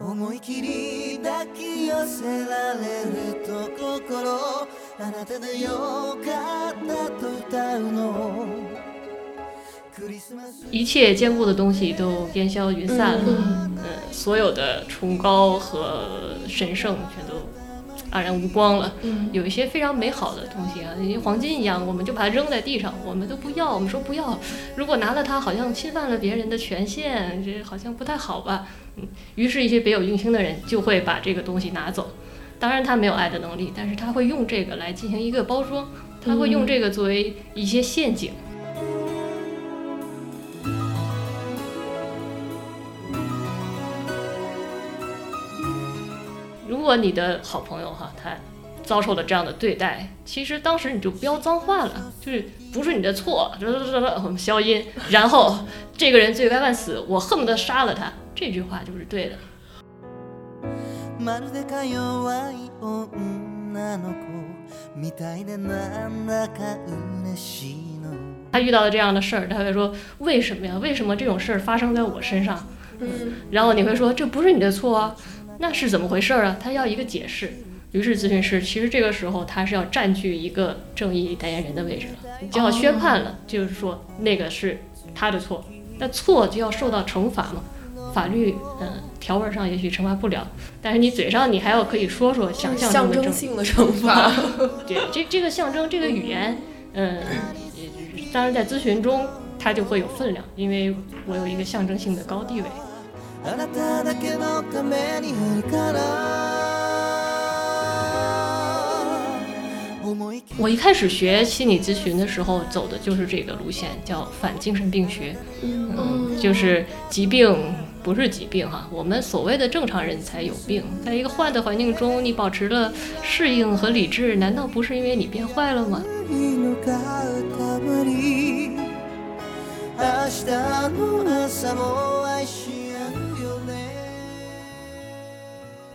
思い切り抱き寄せられると心あなたでよかったと歌うのクリスマス一切坚固的东西都烟消云散了，嗯，所有的崇高和神圣全都 黯然无光了。嗯有一些非常美好的东西啊，像黄金一样，我们就把它扔在地上，我们都不要，我们说不要。如果拿了它，好像侵犯了别人的权限，这好像不太好吧？嗯，于是，一些别有用心的人就会把这个东西拿走。当然，他没有爱的能力，但是他会用这个来进行一个包装，他会用这个作为一些陷阱。如果你的好朋友哈，他遭受了这样的对待，其实当时你就飙脏话了，就是不是你的错，这这这这我们消音，然后这个人罪该万死，我恨不得杀了他，这句话就是对的。まるでか弱い女の子みたいでなんだか嬉しいの他遇到了这样的事儿，他会说为什么呀？为什么这种事儿发生在我身上？嗯然后你会说这不是你的错啊， 那是怎么回事儿啊？他要一个解释。于是咨询师其实这个时候他是要占据一个正义代言人的位置了，就要宣判了，就是说那个是他的错，那错就要受到惩罚嘛。法律嗯条文上也许惩罚不了，但是你嘴上你还要可以说说想象象征性的惩罚。对，这这个象征，这个语言，嗯，也当然在咨询中它就会有分量，因为我有一个象征性的高地位。あなただけのためにあるから思い切り我一开始学心理咨询的时候，走的就是这个路线，叫反精神病学，嗯，就是疾病不是疾病哈，我们所谓的正常人才有病，在一个坏的环境中，你保持了适应和理智，难道不是因为你变坏了吗？のがたまり明日の朝も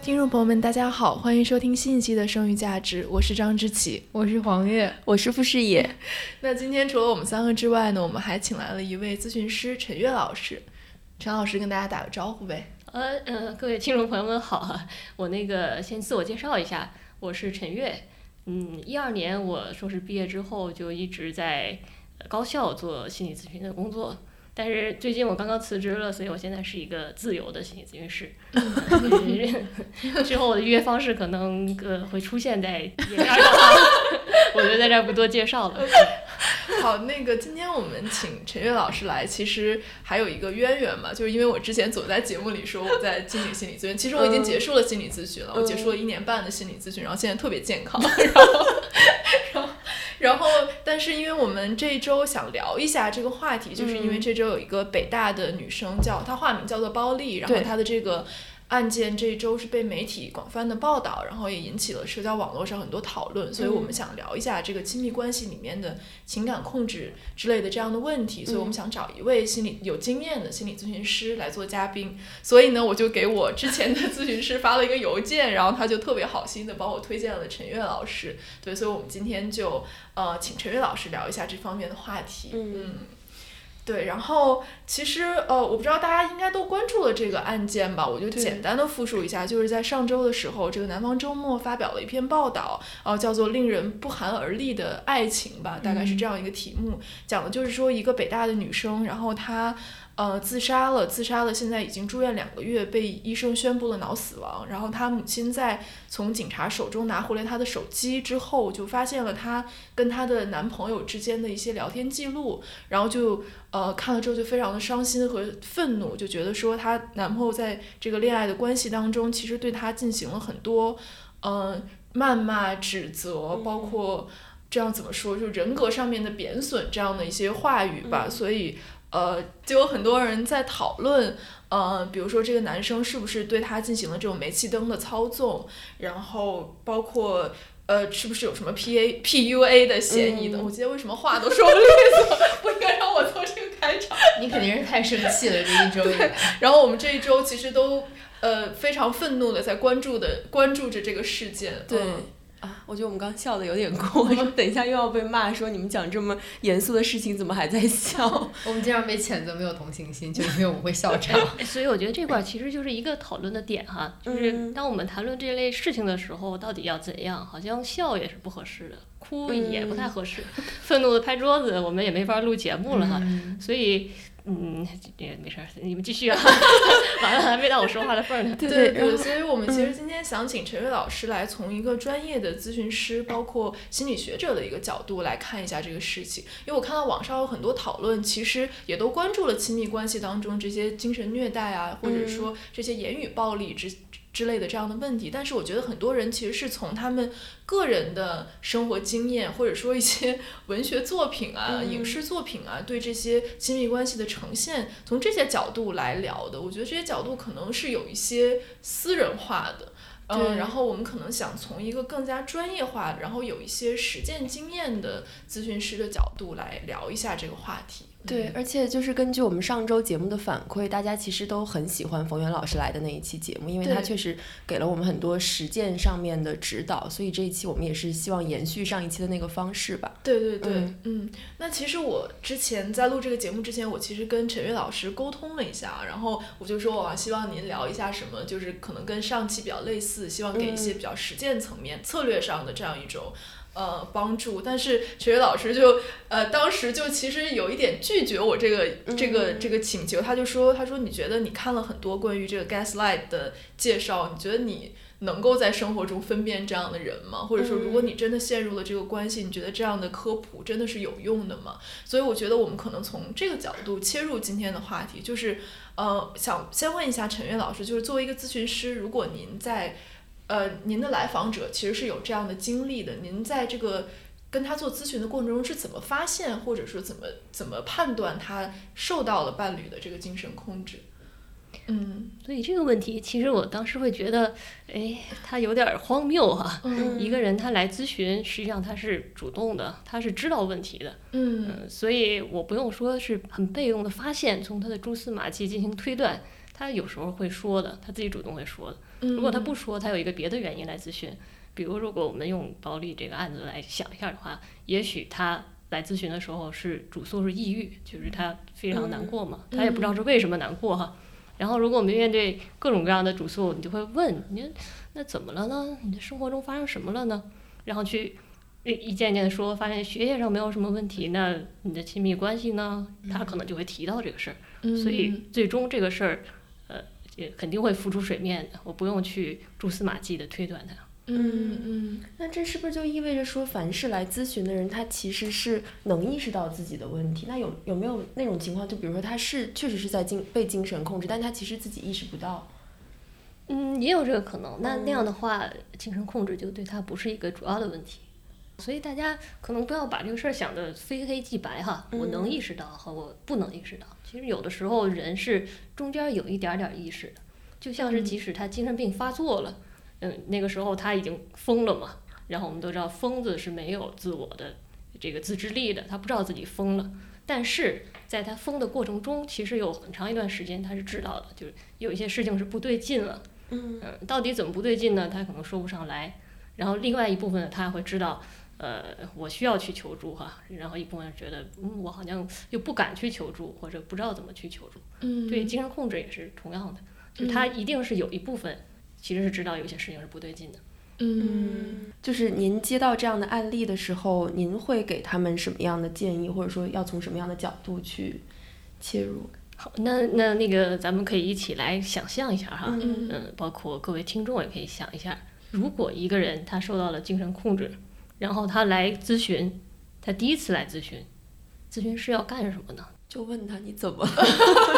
听众朋友们，大家好，欢迎收听新一期的《生育价值》，我是张之琪。我是黄月，我是傅视野，那今天除了我们三个之外呢，我们还请来了一位咨询师陈悦老师。陈老师跟大家打个招呼呗。呃呃，各位听众朋友们好啊！我那个先自我介绍一下，我是陈悦。嗯，一二年我硕士毕业之后就一直在呃高校做心理咨询的工作，但是最近我刚刚辞职了，所以我现在是一个自由的心理咨询师。之后我的预约方式可能呃会出现在页面上，我就在这儿不多介绍了。好，那个今天我们请陈悦老师来，其实还有一个渊源嘛，就是因为我之前总在节目里说我在进行心理咨询，其实我已经结束了心理咨询了，我结束了一年半的心理咨询，然后现在特别健康，然后，然后，然后，但是因为我们这一周想聊一下这个话题，就是因为这周有一个北大的女生叫她化名叫做包丽，然后她的这个。案件这一周是被媒体广泛的报道，然后也引起了社交网络上很多讨论，所以我们想聊一下这个亲密关系里面的情感控制之类的这样的问题，所以我们想找一位心理有经验的心理咨询师来做嘉宾。所以呢，我就给我之前的咨询师发了一个邮件，然后他就特别好心的帮我推荐了陈悦老师。对，所以我们今天就呃请陈悦老师聊一下这方面的话题。嗯对，然后其实呃，我不知道大家应该都关注了这个案件吧，我就简单的复述一下，就是在上周的时候，这个南方周末发表了一篇报道，呃，叫做《令人不寒而栗的爱情》吧，大概是这样一个题目，讲的就是说一个北大的女生，然后她。呃，自杀了，自杀了，现在已经住院两个月，被医生宣布了脑死亡。然后她母亲在从警察手中拿回来她的手机之后，就发现了她跟她的男朋友之间的一些聊天记录，然后就呃看了之后就非常的伤心和愤怒，就觉得说她男朋友在这个恋爱的关系当中，其实对她进行了很多呃谩骂、指责，包括这样怎么说，就人格上面的贬损这样的一些话语吧。所以呃，就有很多人在讨论。呃，比如说这个男生是不是对他进行了这种煤气灯的操纵，然后包括呃，是不是有什么 P A P U A 的嫌疑的？我今天为什么话都说不利索？不应该让我做这个开场。你肯定是太生气了，这一周。然后我们这一周其实都呃非常愤怒的在关注的关注着这个事件。对我觉得我们刚笑的有点过，说等一下又要被骂，说你们讲这么严肃的事情怎么还在笑？我们经常被谴责没有同情心，就因为我们会笑场。所以我觉得这块儿其实就是一个讨论的点哈，就是嗯当我们谈论这类事情的时候，到底要怎样？好像笑也是不合适的，哭也不太合适，愤怒的拍桌子，我们也没法录节目了哈。所以，嗯，这也没事儿，你们继续啊。完了，还没到我说话的份儿呢。对对，所以我们其实今天想请陈瑞老师来从一个专业的咨询师，包括心理学者的一个角度来看一下这个事情。因为我看到网上有很多讨论，其实也都关注了亲密关系当中这些精神虐待啊，或者说这些言语暴力之。之类的这样的问题，但是我觉得很多人其实是从他们个人的生活经验，或者说一些 文学作品啊、影视作品啊，对这些亲密关系的呈现，从这些角度来聊的。我觉得这些角度可能是有一些私人化的。嗯，对然后我们可能想从一个更加专业化，然后有一些实践经验的咨询师的角度来聊一下这个话题。对，而且就是根据我们上周节目的反馈，大家其实都很喜欢冯源老师来的那一期节目，因为他确实给了我们很多实践上面的指导，所以这一期我们也是希望延续上一期的那个方式吧。对对对，嗯嗯那其实我之前在录这个节目之前，我其实跟陈悦老师沟通了一下，然后我就说啊，希望您聊一下什么，就是可能跟上期比较类似，希望给一些比较实践层面、策略上的这样一种。呃，帮助，但是陈悦老师就呃，当时就其实有一点拒绝我这个这个这个请求，他就说，他说你觉得你看了很多关于这个 gaslight 的介绍，你觉得你能够在生活中分辨这样的人吗？或者说，如果你真的陷入了这个关系，你觉得这样的科普真的是有用的吗？所以我觉得我们可能从这个角度切入今天的话题，就是呃，想先问一下陈悦老师，就是作为一个咨询师，如果您在呃您的来访者其实是有这样的经历的，您在这个跟他做咨询的过程中是怎么发现，或者说怎么怎么判断他受到了伴侣的这个精神控制？嗯所以这个问题，其实我当时会觉得，哎，他有点儿荒谬哈、嗯一个人他来咨询，实际上他是主动的，他是知道问题的，嗯嗯，所以我不用说是很被动的发现，从他的蛛丝马迹进行推断，他有时候会说的，他自己主动会说的。嗯，如果他不说，他有一个别的原因来咨询，比如如果我们用保利这个案子来想一下的话，也许他来咨询的时候是主诉是抑郁，就是他非常难过嘛，他也不知道是为什么难过哈。然后如果我们面对各种各样的主诉，你就会问你那怎么了呢？你的生活中发生什么了呢？然后去一一件件地说，发现学业上没有什么问题，那你的亲密关系呢？他可能就会提到这个事儿。嗯所以最终这个事儿，呃，也肯定会浮出水面的，我不用去蛛丝马迹的推断它。嗯嗯那这是不是就意味着说，凡是来咨询的人，他其实是能意识到自己的问题？那有有没有那种情况，就比如说他是确实是在精被精神控制，但他其实自己意识不到？嗯，也有这个可能。那那样的话，精神控制就对他不是一个主要的问题。所以大家可能不要把这个事儿想的非黑即白哈，我能意识到和我不能意识到。其实有的时候人是中间有一点点意识的，就像是即使他精神病发作了，嗯，那个时候他已经疯了嘛。然后我们都知道，疯子是没有自我的这个自制力的，他不知道自己疯了。但是在他疯的过程中，其实有很长一段时间他是知道的，就是有一些事情是不对劲了。嗯嗯，到底怎么不对劲呢？他可能说不上来。然后另外一部分他会知道，呃，我需要去求助哈。然后一部分觉得，嗯，我好像又不敢去求助，或者不知道怎么去求助。嗯，对精神控制也是同样的，就他一定是有一部分其实是知道有些事情是不对劲的。嗯就是您接到这样的案例的时候，您会给他们什么样的建议，或者说要从什么样的角度去切入？好，那那那个咱们可以一起来想象一下哈。嗯嗯，包括各位听众也可以想一下，如果一个人他受到了精神控制，然后他来咨询，他第一次来咨询，咨询师要干什么呢？就问他你怎么了？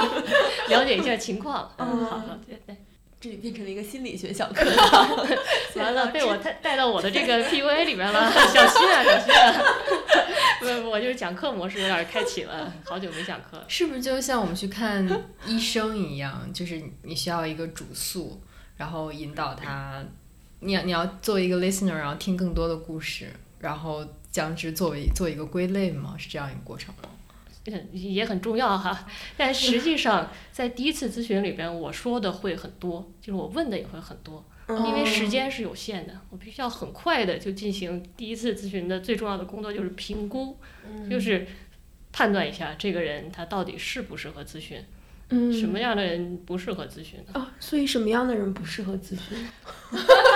了解一下情况。嗯，嗯好好，对对。这里变成了一个心理学小课堂。完了，被我带带到我的这个 PUA 里面了，小心啊，小心啊！不不，我就是讲课模式有点开启了，好久没讲课了。是不是就像我们去看医生一样，就是你需要一个主诉，然后引导他，你要你要做一个 listener，然后听更多的故事，然后将之作为做一个归类吗？是这样一个过程吗？嗯，也很重要哈。但实际上，在第一次咨询里边，我说的会很多，就是我问的也会很多。因为时嗯间是有限的，我必须要很快的就进行第一次咨询的最重要的工作就是评估，嗯就是判断一下这个人他到底适不适合咨询，嗯什么样的人不适合咨询呢？哦，所以什么样的人不适合咨询？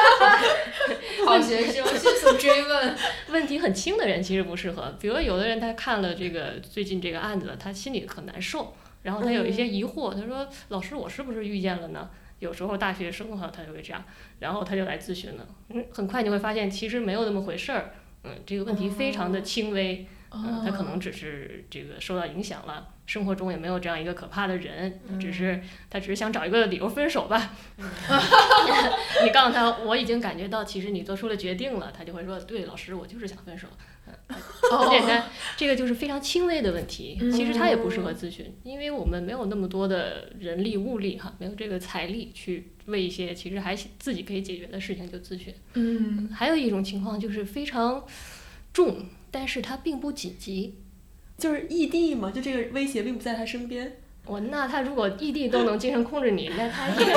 好学生迅速追问。问题很轻的人其实不适合，比如有的人他看了这个最近这个案子，他心里很难受，然后他有一些疑惑，他说：“老师，我是不是遇见了呢？”有时候大学生哈，他就会这样，然后他就来咨询了。嗯，很快你会发现其实没有那么回事儿，嗯，这个问题非常的轻微，嗯，他可能只是这个受到影响了，生活中也没有这样一个可怕的人，只是他只是想找一个理由分手吧。你告诉他我已经感觉到，其实你做出了决定了，他就会说对，老师，我就是想分手。嗯，很简单，这个就是非常轻微的问题。其实他也不适合咨询，因为我们没有那么多的人力物力哈，没有这个财力去为一些其实还自己可以解决的事情就咨询。嗯还有一种情况就是非常重，但是他并不紧急。就是异地嘛，就这个威胁并不在他身边。我那他如果异地都能精神控制你，那他一定是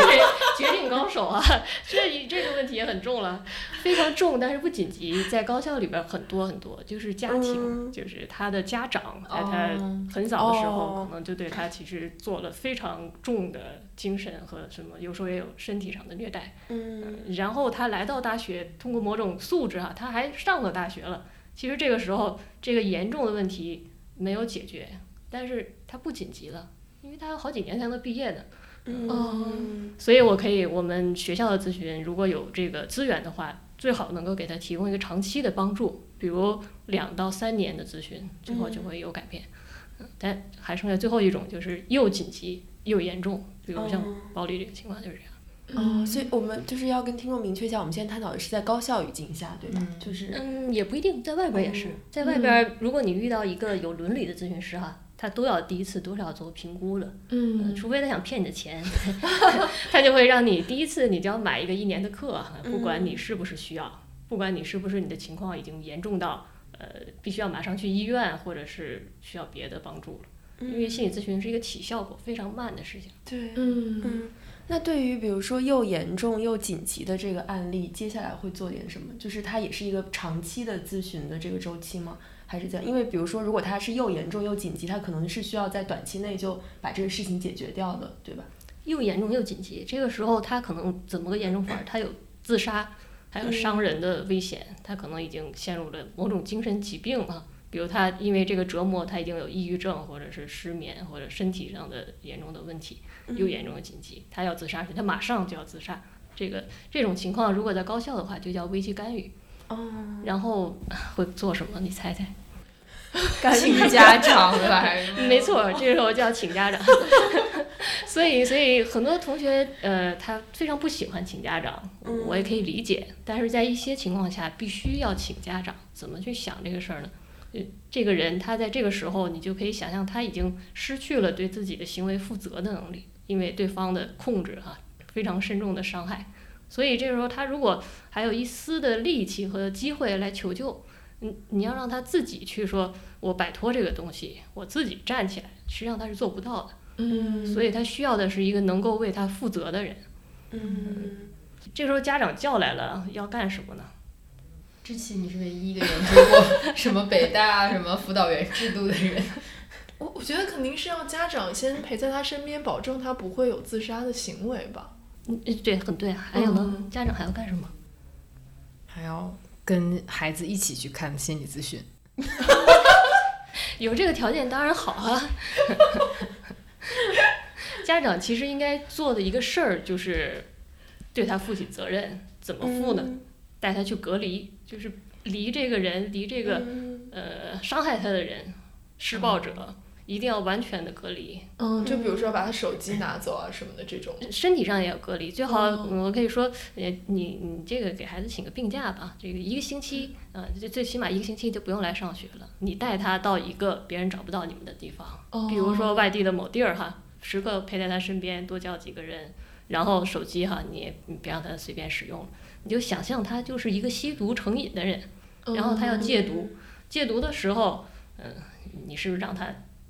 绝顶高手啊！这这个问题也很重了，非常重，但是不紧急。在高校里边很多很多，就是家庭，嗯就是他的家长在他哦很早的时候，哦可能就对他其实做了非常重的精神和什么，有时候也有身体上的虐待。嗯然后他来到大学，通过某种素质啊、他还上了大学了。其实这个时候，这个严重的问题没有解决，但是他不紧急了，因为他有好几年才能毕业呢。嗯所以我可以，我们学校的咨询如果有这个资源的话，最好能够给他提供一个长期的帮助，比如两到三年的咨询，最后就会有改变。嗯，但还剩下最后一种，就是又紧急又严重，比如像哦暴力这个情况就是这样。哦，所以我们就是要跟听众明确一下，我们现在探讨的是在高校语境下，对吧？嗯。就是嗯，也不一定，在外边也是，哦。在外边，如果你遇到一个有伦理的咨询师哈，他都要第一次都是要做评估的，嗯。除非他想骗你的钱，他就会让你第一次你就要买一个一年的课，啊不管你是不是需要，不管你是不是你的情况已经严重到呃必须要马上去医院，或者是需要别的帮助了，因为心理咨询是一个起效果非常慢的事情。对，嗯。嗯。那对于比如说又严重又紧急的这个案例，接下来会做点什么？就是它也是一个长期的咨询的这个周期吗？还是这样？因为比如说，如果它是又严重又紧急，它可能是需要在短期内就把这个事情解决掉的，对吧？又严重又紧急，这个时候他可能怎么个严重法儿？他有自杀，还有伤人的危险，他可能已经陷入了某种精神疾病啊。比如他因为这个折磨，他已经有抑郁症，或者是失眠，或者身体上的严重的问题，又严重的紧急，他要自杀时，他马上就要自杀。这个这种情况，如果在高校的话，就叫危机干预。哦，然后会做什么？你猜猜？请家长 来吗，没错，这个时候就要请家长。所以，所以很多同学，呃，他非常不喜欢请家长，我也可以理解。但是在一些情况下，必须要请家长。怎么去想这个事儿呢？呃，这个人他在这个时候，你就可以想象他已经失去了对自己的行为负责的能力，因为对方的控制哈、非常深重的伤害。所以这个时候，他如果还有一丝的力气和机会来求救，你你要让他自己去说，我摆脱这个东西，我自己站起来，实际上他是做不到的。嗯所以他需要的是一个能够为他负责的人。嗯，这时候家长叫来了，要干什么呢？知琪，你是唯一一个研究过 什么北大什么辅导员制度的人。我我觉得肯定是要家长先陪在他身边，保证他不会有自杀的行为吧。嗯，对，很对。还有呢，嗯家长还要干什么？还要跟孩子一起去看心理咨询。有这个条件当然好啊。家长其实应该做的一个事儿就是对他负起责任，怎么负呢？带他去隔离，就是离这个人，离这个、嗯呃伤害他的人、施暴者，一定要完全的隔离。嗯，就比如说把他手机拿走啊什么的这种。身体上也要隔离，最好、我可以说，呃，你你这个给孩子请个病假吧，这个一个星期，呃，最最起码一个星期就不用来上学了，你带他到一个别人找不到你们的地方，比如说外地的某地儿哈，时刻陪在他身边，多叫几个人，然后手机哈，你也你别让他随便使用，你就想象他就是一个吸毒成瘾的人，然后他要戒毒，戒毒的时候，嗯、你是不是让他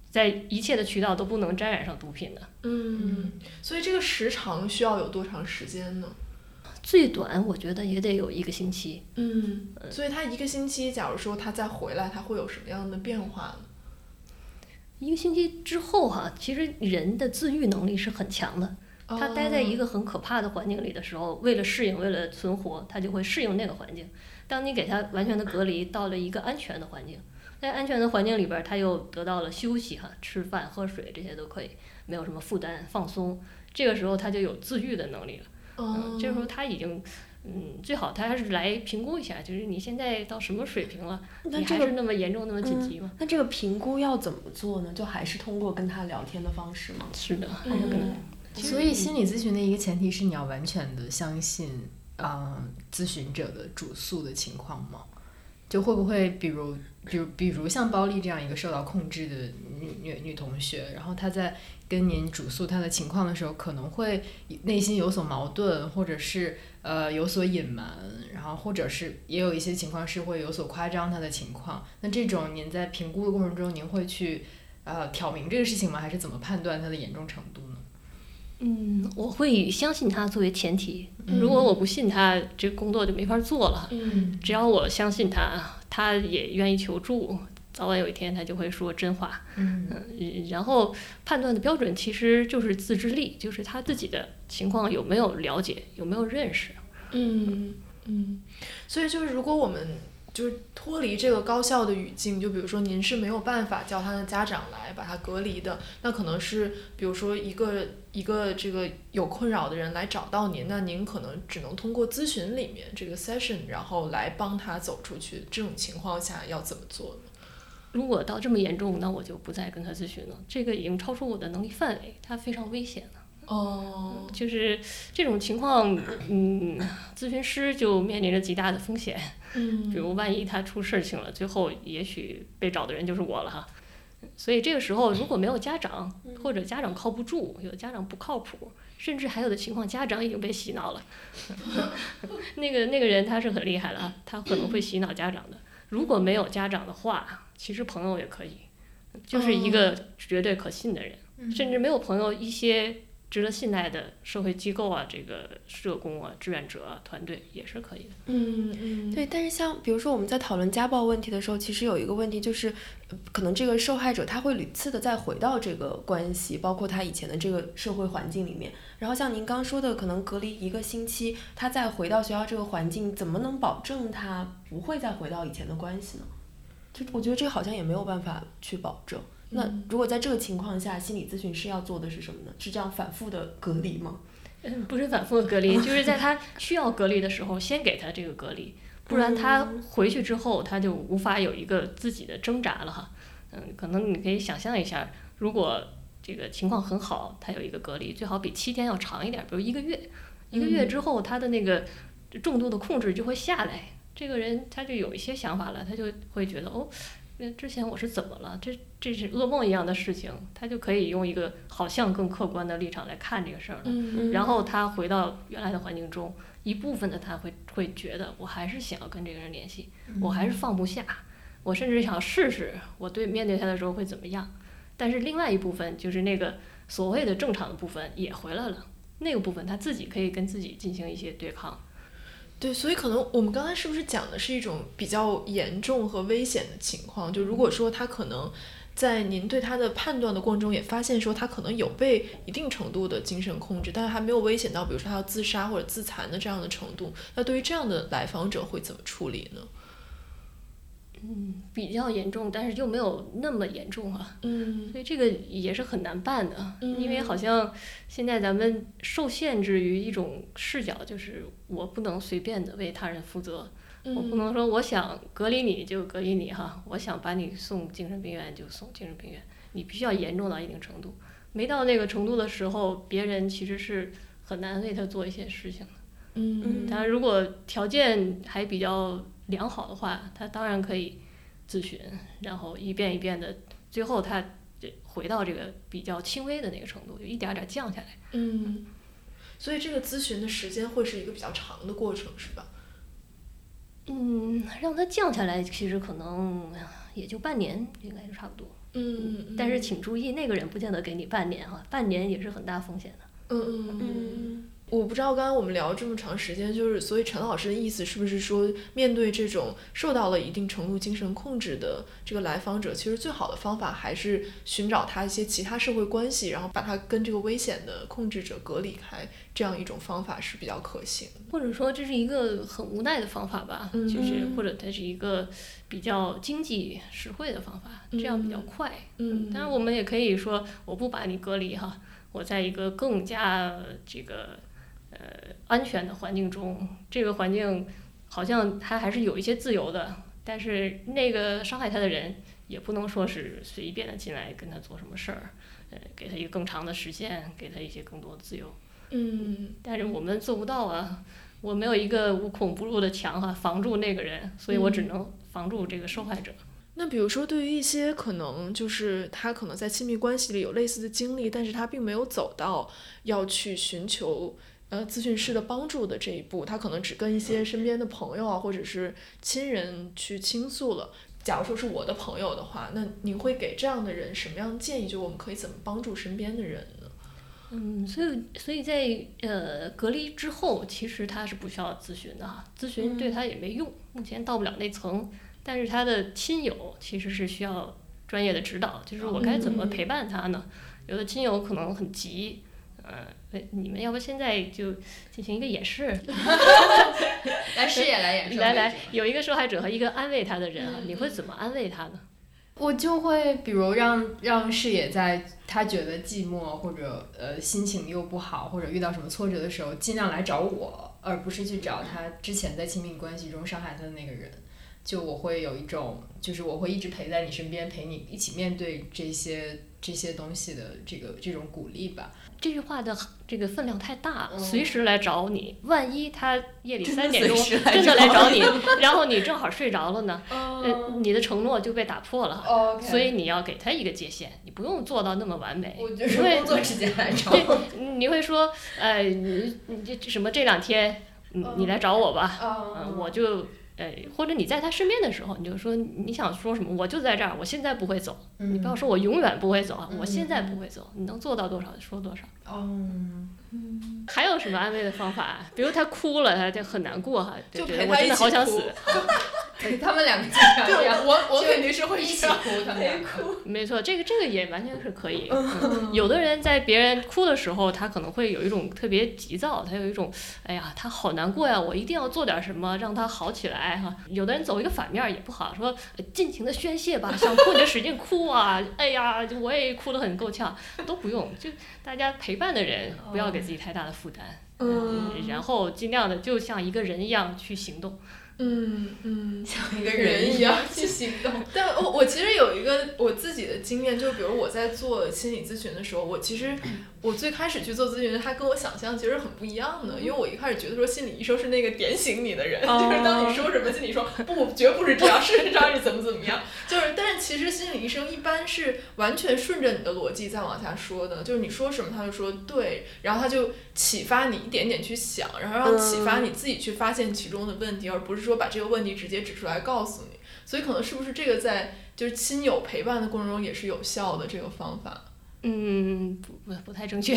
在一切的渠道都不能沾染上毒品的？嗯，所以这个时长需要有多长时间呢？最短我觉得也得有一个星期。嗯，所以他一个星期，假如说他再回来，他会有什么样的变化呢？一个星期之后哈、其实人的自愈能力是很强的。他待在一个个很可怕的环境里的时候，为了适应，为了存活，他就会适应那个环境。当你给他完全的隔离，到了一个安全的环境，在安全的环境里边儿，他又得到了休息哈，吃饭、喝水这些都可以，没有什么负担，放松。这个时候他就有自愈的能力了。嗯，这时候他已经，嗯，最好他还是来评估一下，就是你现在到什么水平了，你还是那么严重、那么紧急吗？那这个评估要怎么做呢？就还是通过跟他聊天的方式吗？是的，还嗯是跟他所以心理咨询的一个前提是你要完全的相信，嗯、咨询者的主诉的情况吗？就会不会，比如，比如，比如像包丽这样一个受到控制的女女女同学，然后她在跟您主诉她的情况的时候，可能会内心有所矛盾，或者是呃有所隐瞒，然后或者是也有一些情况是会有所夸张她的情况。那这种您在评估的过程中，您会去呃挑明这个事情吗？还是怎么判断它的严重程度呢？嗯，我会以相信他作为前提。如果我不信他，这个工作就没法做了。嗯只要我相信他，他也愿意求助，早晚有一天他就会说真话。嗯嗯，然后判断的标准其实就是自制力，就是他自己的情况有没有了解，有没有认识。嗯嗯，所以就是如果我们就是脱离这个高校的语境，就比如说您是没有办法叫他的家长来把他隔离的，那可能是比如说一个一个这个有困扰的人来找到您，那您可能只能通过咨询里面这个 session，然后来帮他走出去。这种情况下要怎么做呢？如果到这么严重，那我就不再跟他咨询了。这个已经超出我的能力范围，他非常危险了。哦，就是这种情况，嗯，咨询师就面临着极大的风险。嗯比如万一他出事情了，最后也许被找的人就是我了哈。所以这个时候如果没有家长，或者家长靠不住，有的家长不靠谱，甚至还有的情况家长已经被洗脑了。那个那个人他是很厉害的啊，他可能会洗脑家长的。如果没有家长的话，其实朋友也可以，就是一个绝对可信的人，甚至没有朋友，一些值得信赖的社会机构啊，这个社工啊、志愿者、团队也是可以的。嗯嗯，对，但是像比如说我们在讨论家暴问题的时候，其实有一个问题就是，可能这个受害者他会屡次的再回到这个关系，包括他以前的这个社会环境里面。然后像您刚说的，可能隔离一个星期，他再回到学校这个环境，怎么能保证他不会再回到以前的关系呢？就我觉得这好像也没有办法去保证。那如果在这个情况下，心理咨询师要做的是什么呢？是这样反复的隔离吗？嗯，不是反复的隔离，就是在他需要隔离的时候，先给他这个隔离，不然他回去之后，他就无法有一个自己的挣扎了哈。嗯，可能你可以想象一下，如果这个情况很好，他有一个隔离，最好比七天要长一点，比如一个月。一个月之后，他的那个重度的控制就会下来，这个人他就有一些想法了，他就会觉得哦，呃之前我是怎么了？这这是噩梦一样的事情，他就可以用一个好像更客观的立场来看这个事儿了。嗯然后他回到原来的环境中，一部分的他会会觉得，我还是想要跟这个人联系，我还是放不下，我甚至想试试我对面对他的时候会怎么样。但是另外一部分就是那个所谓的正常的部分也回来了，那个部分他自己可以跟自己进行一些对抗。对，所以可能我们刚才是不是讲的是一种比较严重和危险的情况？就如果说他可能在您对他的判断的过程中，也发现说他可能有被一定程度的精神控制，但是还没有危险到比如说他要自杀或者自残的这样的程度，那对于这样的来访者会怎么处理呢？比较严重，但是又没有那么严重啊，嗯。所以这个也是很难办的，因为嗯好像现在咱们受限制于一种视角，就是我不能随便的为他人负责，我不能说我想隔离你就隔离你哈，我想把你送精神病院就送精神病院，你必须要严重到一定程度，没到那个程度的时候，别人其实是很难为他做一些事情的。嗯。他如果条件还比较良好的话，他当然可以咨询，然后一遍一遍的，最后他这回到这个比较轻微的那个程度，就一点点降下来。嗯，所以这个咨询的时间会是一个比较长的过程，是吧？嗯，让它降下来，其实可能也就半年，应该就差不多。嗯但是请注意，那个人不见得给你半年哈，半年也是很大风险的。嗯嗯嗯。我不知道刚刚我们聊这么长时间，就是所以陈老师的意思是不是说，面对这种受到了一定程度精神控制的这个来访者，其实最好的方法还是寻找他一些其他社会关系，然后把他跟这个危险的控制者隔离开，这样一种方法是比较可行的。或者说这是一个很无奈的方法吧，就是嗯或者它是一个比较经济实惠的方法，这样比较快。嗯当然我们也可以说，我不把你隔离哈，我在一个更加这个呃安全的环境中，这个环境好像他还是有一些自由的，但是那个伤害他的人也不能说是随便的进来跟他做什么事儿，呃，给他一个更长的时间，给他一些更多的自由。嗯但是我们做不到啊，我没有一个无孔不入的墙哈、防住那个人，所以我只能防住这个受害者。那比如说，对于一些可能就是他可能在亲密关系里有类似的经历，但是他并没有走到要去寻求呃咨询师的帮助的这一步，他可能只跟一些身边的朋友啊或者是亲人去倾诉了。假如说是我的朋友的话，那你会给这样的人什么样的建议？就我们可以怎么帮助身边的人呢？嗯，所以所以在呃隔离之后，其实他是不需要咨询的哈，咨询对他也没用，目前到不了那层。但是他的亲友其实是需要专业的指导，就是我该怎么陪伴他呢？有的亲友可能很急，呃，哎你们要不现在就进行一个演示，来视野来演示。来来，有一个受害者和一个安慰他的人啊，你会怎么安慰他呢？我就会比如让让视野在他觉得寂寞或者呃心情又不好或者遇到什么挫折的时候，尽量来找我，而不是去找他之前在亲密关系中伤害他的那个人。就我会有一种，就是我会一直陪在你身边，陪你一起面对这些这些东西的这个这种鼓励吧。这句话的这个分量太大，嗯随时来找你。万一他夜里三点钟真的来找找你，然后你正好睡着了呢，呃，嗯你的承诺就被打破了。所以你要给他一个界限，你不用做到那么完美。我就是因为工作之间来找。你会说，呃，你你这什么这两天，你你来找我吧，嗯，嗯我就。呃，或者你在他身边的时候，你就说你想说什么，我就在这儿，我现在不会走。你不要说我永远不会走啊，我现在不会走，你能做到多少说多少。哦，还有什么安慰的方法？比如他哭了，他就很难过哈，就觉得我真的陪他一起哭好想死。对他们两个经常这样，我我肯定是会一起。哭，他们两个。没错，这个这个也完全是可以。嗯有的人在别人哭的时候，他可能会有一种特别急躁，他有一种，哎呀，他好难过呀，我一定要做点什么让他好起来哈。有的人走一个反面儿也不好，说呃尽情的宣泄吧，想哭你就使劲哭啊，哎呀，我也哭得很够呛，都不用，就大家陪伴的人不要给自己太大的负担，嗯然后尽量的就像一个人一样去行动。嗯嗯，像一个人一样 去行动。但我我其实有一个我自己的经验，就是比如我在做心理咨询的时候，我其实我最开始去做咨询，他跟我想象其实很不一样的，因为我一开始觉得说心理医生是那个点醒你的人，就是当你说什么，心理说不，绝不是这样，事实上是怎么怎么样，就是但是其实心理医生一般是完全顺着你的逻辑再往下说的，就是你说什么他就说对，然后他就启发你一点点去想，然后让启发你自己去发现其中的问题，而不是说把这个问题直接指出来告诉你。所以可能是不是这个在就是亲友陪伴的过程中也是有效的这个方法？嗯，不不不太正确，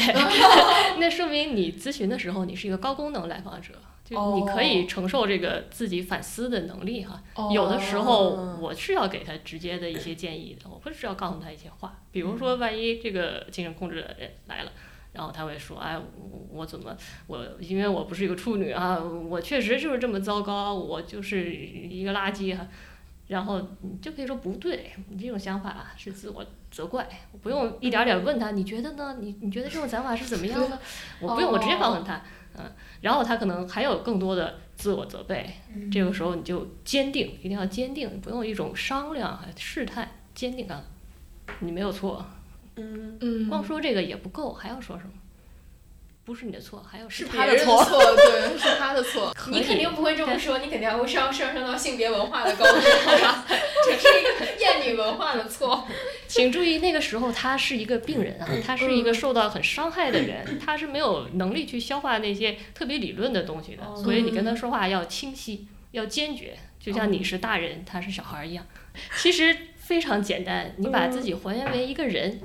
那说明你咨询的时候你是一个高功能来访者，就你可以承受这个自己反思的能力哈。有的时候。我是要给他直接的一些建议的，我不是要告诉他一些话，比如说万一这个精神控制的人来了。然后他会说：“哎，我我怎么我因为我不是一个处女啊，我确实就是这么糟糕，我就是一个垃圾哈、然后你就可以说不对，你这种想法是自我责怪，我不用一点点问他，你觉得呢？你你觉得这种想法是怎么样的？我不用，我直接告诉他，嗯，然后他可能还有更多的自我责备，这个时候你就坚定，一定要坚定，不用一种商量还试探，坚定啊，你没有错，嗯，嗯，光说这个也不够，还要说什么？不是你的错，还有是他的错，对，是他的错。你肯定不会这么说，你肯定还会上上升到性别文化的高度，这是一个厌女文化的错。请注意，那个时候他是一个病人啊，他是一个受到很伤害的人，他是没有能力去消化那些特别理论的东西的，所以你跟他说话要清晰，要坚决，就像你是大人，他是小孩儿一样。其实非常简单，你把自己还原为一个人。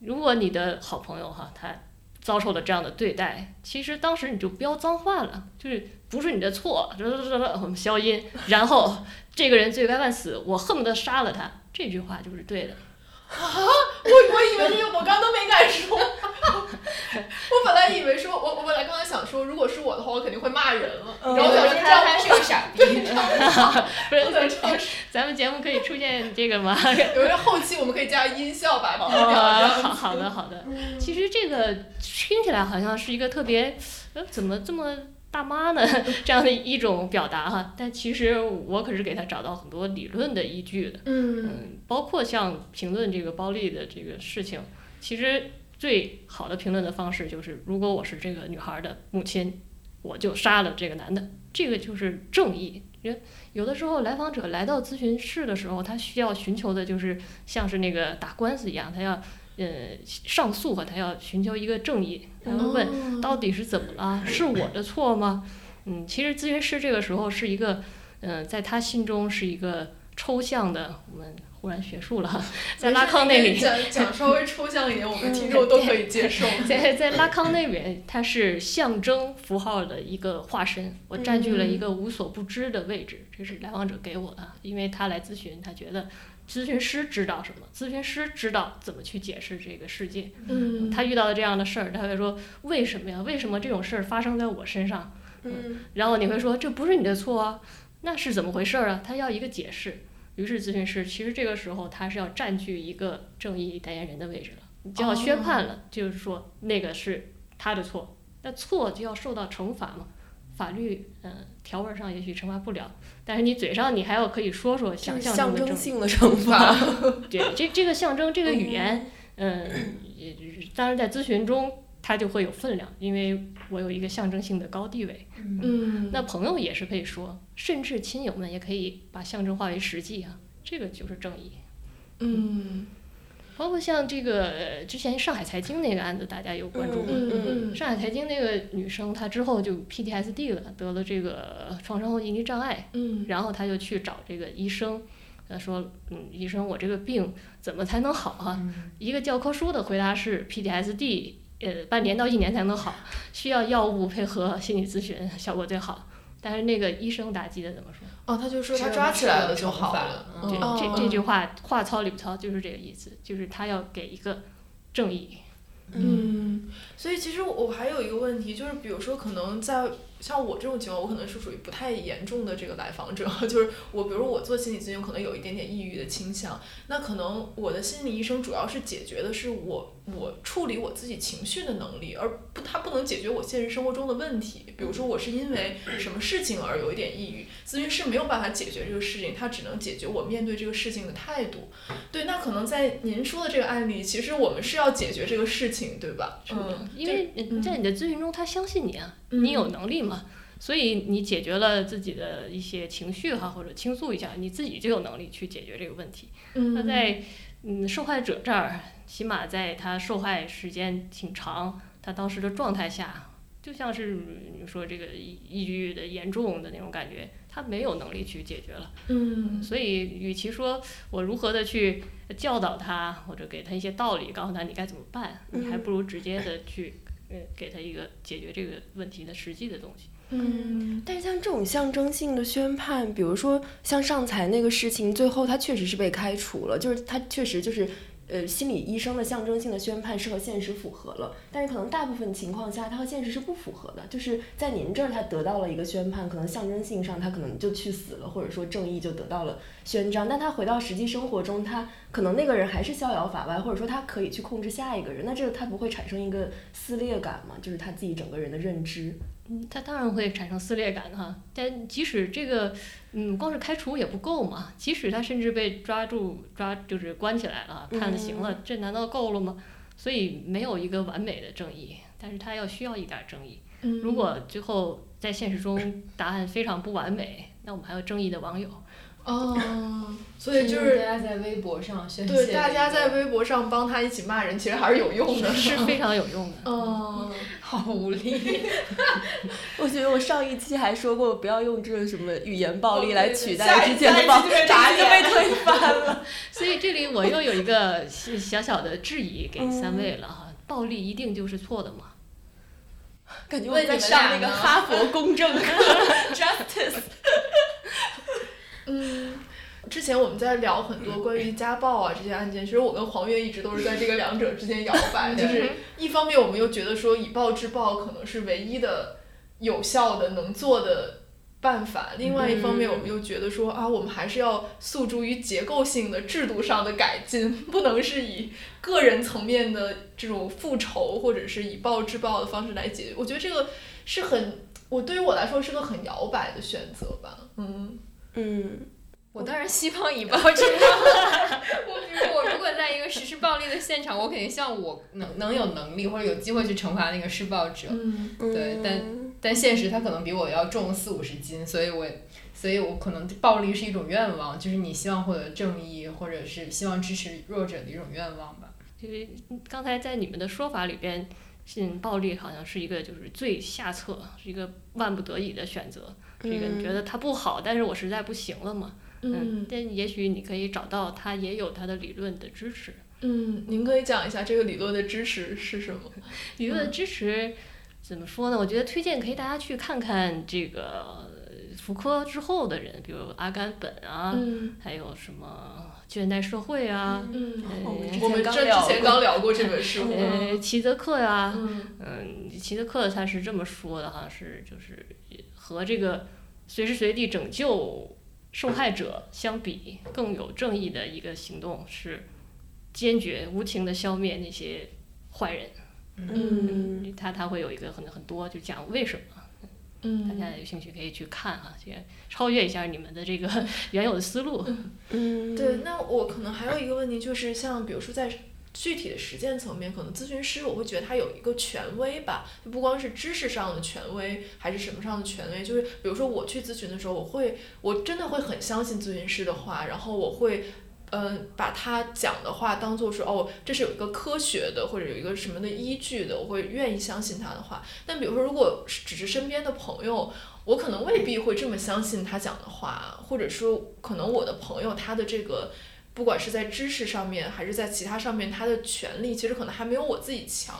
如果你的好朋友哈，他遭受了这样的对待，其实当时你就飙脏话了，就是不是你的错，这这这这我们消音，然后这个人罪该万死，我恨不得杀了他，这句话就是对的。我 我以为这个我刚都没敢说，我本来以为说，我我本来刚才想说，如果是我的话，我肯定会骂人了。然后我想说这样他是个傻逼。不是不能尝试。咱们节目可以出现这个吗？有些后期我们可以加音效把它逼掉，这哦，样好好的好的。其实这个听起来好像是一个特别，呃，怎么这么大妈呢？这样的一种表达哈。但其实我可是给他找到很多理论的依据的。嗯嗯，包括像评论这个暴力的这个事情，其实最好的评论的方式就是，如果我是这个女孩的母亲，我就杀了这个男的，这个就是正义。因为有的时候来访者来到咨询室的时候，他需要寻求的就是像是那个打官司一样，他要呃上诉和他要寻求一个正义，他要问哦到底是怎么了？是我的错吗？嗯，其实咨询师这个时候是一个，嗯、在他心中是一个抽象的，我们忽然学术了，在拉康那里，讲讲稍微抽象一点，我们听众都可以接受。在在拉康那边，它是象征符号的一个化身，我占据了一个无所不知的位置，这是来访者给我的，因为他来咨询，他觉得咨询师知道什么，咨询师知道怎么去解释这个世界，嗯他遇到了这样的事儿，他会说为什么呀？为什么这种事儿发生在我身上？嗯然后你会说这不是你的错啊，那是怎么回事儿啊？他要一个解释。于是咨询师其实这个时候他是要占据一个正义代言人的位置了，你就要宣判了，就是说那个是他的错，那错就要受到惩罚嘛。法律嗯、呃条文上也许惩罚不了，但是你嘴上你还要可以说说想象象中的惩罚。对，这这个象征这个语言，嗯，也当然在咨询中它就会有分量，因为我有一个象征性的高地位。嗯，那朋友也是可以说，甚至亲友们也可以把象征化为实际啊，这个就是正义。嗯包括像这个呃之前上海财经那个案子，大家有关注吗？嗯嗯上海财经那个女生，她之后就 PTSD 了，得了这个创伤后应激障碍，嗯然后她就去找这个医生，她说，嗯，医生，我这个病怎么才能好啊？一个教科书的回答是 PTSD，呃，半年到一年才能好，需要药物配合心理咨询效果最好。但是那个医生打击的怎么说？哦，他就说他抓起来了就好了。对，哦这这句话话糙理不糙，就是这个意思，就是他要给一个正义。嗯，所以其实我还有一个问题，就是比如说可能在像我这种情况，我可能是属于不太严重的这个来访者，就是我比如我做心理咨询，可能有一点点抑郁的倾向，那可能我的心理医生主要是解决的是我我处理我自己情绪的能力，而不它不能解决我现实生活中的问题。比如说我是因为什么事情而有一点抑郁，咨询师没有办法解决这个事情，他只能解决我面对这个事情的态度。对，那可能在您说的这个案例，其实我们是要解决这个事情，对吧？嗯，因为嗯在你的咨询中，他相信你啊，嗯你有能力嘛，所以你解决了自己的一些情绪哈，或者倾诉一下，你自己就有能力去解决这个问题。嗯那在嗯受害者这儿，起码在他受害时间挺长，他当时的状态下，就像是你说这个抑抑郁的严重的那种感觉，他没有能力去解决了。嗯所以，与其说我如何的去教导他，或者给他一些道理，告诉他你该怎么办，你还不如直接的去，呃，给他一个解决这个问题的实际的东西。嗯但是像这种象征性的宣判，比如说像上财那个事情，最后他确实是被开除了，就是他确实就是。呃，心理医生的象征性的宣判是和现实符合了，但是可能大部分情况下，他和现实是不符合的。就是在您这儿，他得到了一个宣判，可能象征性上他可能就去死了，或者说正义就得到了宣章，但他回到实际生活中，他可能那个人还是逍遥法外，或者说他可以去控制下一个人，那这个他不会产生一个撕裂感吗？就是他自己整个人的认知。嗯，他当然会产生撕裂感哈，但即使这个，嗯，光是开除也不够嘛，即使他甚至被抓住抓就是关起来了，判了刑了，这难道够了吗？所以没有一个完美的正义，但是他要需要一点儿正义。嗯如果最后在现实中答案非常不完美，那我们还有正义的网友。哦，所以就是大家在微博上宣泄，对大家在微博上帮他一起骂人，其实还是有用的，是非常有用的。嗯，好无力。我觉得我上一期还说过，不要用这个什么语言暴力来取代之前的暴，下一期就被推翻了。所以这里我又有一个小小的质疑给三位了哈，暴力一定就是错的吗？感觉我在上那个哈佛公正 justice。嗯，之前我们在聊很多关于家暴啊这些案件，其实我跟黄月一直都是在这个两者之间摇摆，就是一方面我们又觉得说以暴制暴可能是唯一的有效的能做的。办法，另外一方面，我们又觉得说啊，我们还是要诉诸于结构性的制度上的改进，不能是以个人层面的这种复仇或者是以暴制暴的方式来解决。我觉得这个是很，我对于我来说是个很摇摆的选择吧。嗯嗯，我当然希望以暴制暴。我比如我如果在一个实施暴力的现场，我肯定希望我能能有能力或者有机会去惩罚那个施暴者。嗯对，但但现实他可能比我要重四五十斤，所以我所以我可能暴力是一种愿望，就是你希望获得正义，或者是希望支持弱者的一种愿望吧。就是刚才在你们的说法里边，性暴力好像是一个就是最下策，是一个万不得已的选择，是一个你觉得它不好，但是我实在不行了嘛。嗯但也许你可以找到它也有它的理论的支持。嗯，您可以讲一下这个理论的支持是什么？理论的支持怎么说呢？我觉得推荐可以大家去看看这个福柯之后的人，比如阿甘本啊，嗯还有什么倦怠社会啊，嗯，呃我们这之前刚聊过这本书。呃，齐泽克呀、嗯嗯，齐泽克他是这么说的，好像是就是和这个随时随地拯救受害者相比，更有正义的一个行动是坚决无情的消灭那些坏人。嗯，他他会有一个很很多就讲为什么，嗯大嗯家有兴趣可以去看哈，这个超越一下你们的这个 原有的思路。嗯，对，那我可能还有一个问题，就是像比如说在具体的实践层面，可能咨询师我会觉得他有一个权威吧，就不光是知识上的权威，还是什么上的权威，就是比如说我去咨询的时候，我会我真的会很相信咨询师的话，然后我会。嗯，把他讲的话当做是哦，这是有一个科学的或者有一个什么的依据的，我会愿意相信他的话。但比如说，如果只是身边的朋友，我可能未必会这么相信他讲的话，或者说可能我的朋友他的这个，不管是在知识上面还是在其他上面，他的权利其实可能还没有我自己强，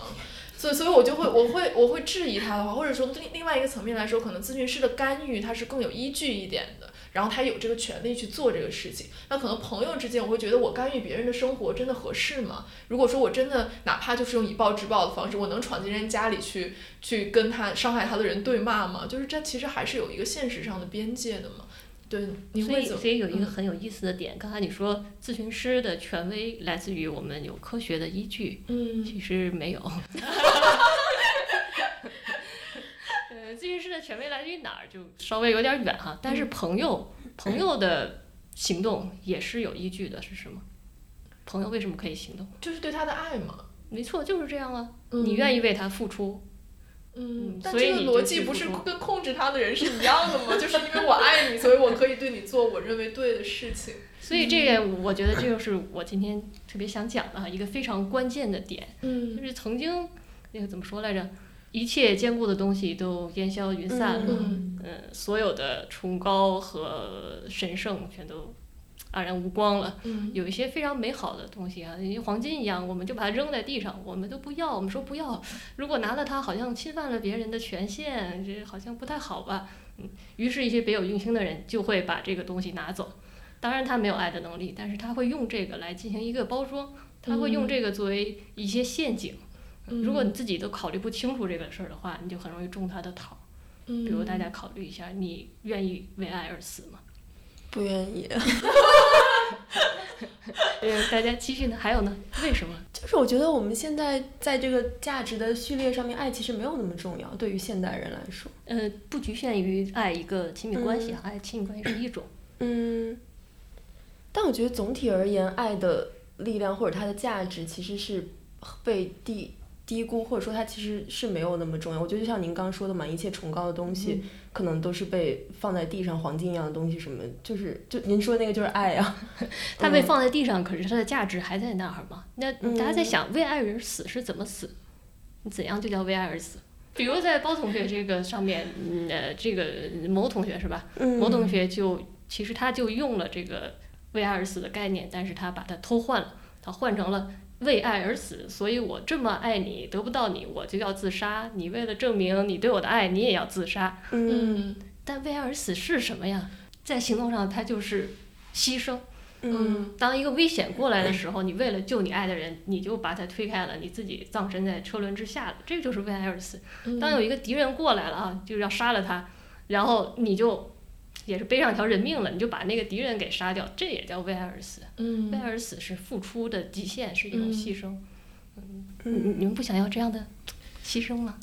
所以所以我就会我会我会质疑他的话，或者说另另外一个层面来说，可能咨询师的干预他是更有依据一点的。然后他有这个权利去做这个事情，那可能朋友之间，我会觉得我干预别人的生活真的合适吗？如果说我真的哪怕就是用以暴制暴的方式，我能闯进人家里去去跟他伤害他的人对骂吗？就是这其实还是有一个现实上的边界的嘛。对，你所以？所以有一个嗯很有意思的点，刚才你说咨询师的权威来自于我们有科学的依据，嗯其实没有。呃，咨询师的权威来自于哪儿，就稍微有点远哈。但是朋友，朋友的行动也是有依据的，是什么？朋友为什么可以行动？就是对他的爱嘛。没错，就是这样啊。嗯你愿意为他付出，嗯嗯，但这个所以逻辑不是跟控制他的人是一样的吗？就是因为我爱你，所以我可以对你做我认为对的事情。所以这个我觉得这就是我今天特别想讲的哈一个非常关键的点。就嗯是曾经那个怎么说来着？一切坚固的东西都烟消云散了，嗯嗯，所有的崇高和神圣全都黯然无光了。嗯有一些非常美好的东西啊，像黄金一样，我们就把它扔在地上，我们都不要，我们说不要。如果拿了它，好像侵犯了别人的权限，这好像不太好吧？嗯，于是，一些别有用心的人就会把这个东西拿走。当然，他没有爱的能力，但是他会用这个来进行一个包装，他会用这个作为一些陷阱。嗯如果你自己都考虑不清楚这个事儿的话，你就很容易中他的套。嗯比如大家考虑一下，你愿意为爱而死吗？不愿意。呃，大家继续呢？还有呢？为什么？就是我觉得我们现在在这个价值的序列上面，爱其实没有那么重要，对于现代人来说。呃，不局限于爱一个亲密关系啊，爱亲密关系是一种。嗯，但我觉得总体而言，爱的力量或者它的价值其实是被低低估，或者说它其实是没有那么重要。我觉得就像您刚刚说的嘛，一切崇高的东西、可能都是被放在地上，黄金一样的东西，什么就是就您说的那个就是爱啊。它被放在地上，可是它的价值还在那儿嘛？那嗯大家在想，为爱而死是怎么死？你怎样就叫为爱而死？比如在包同学这个上面，嗯呃，这个某同学是吧？嗯，某同学就其实他就用了这个为爱而死的概念，但是他把它偷换了，他换成了为爱而死，所以我这么爱你，得不到你我就要自杀。你为了证明你对我的爱，你也要自杀。嗯但为爱而死是什么呀？在行动上，它就是牺牲。嗯当一个危险过来的时候，你为了救你爱的人，你就把他推开了，你自己葬身在车轮之下了，这就是为爱而死。当有一个敌人过来了啊，就是要杀了他，然后你就也是背上条人命了，你就把那个敌人给杀掉，这也叫为爱而死。嗯为爱而死是付出的极限，是一种嗯牺牲。嗯，你嗯你们不想要这样的牺牲吗？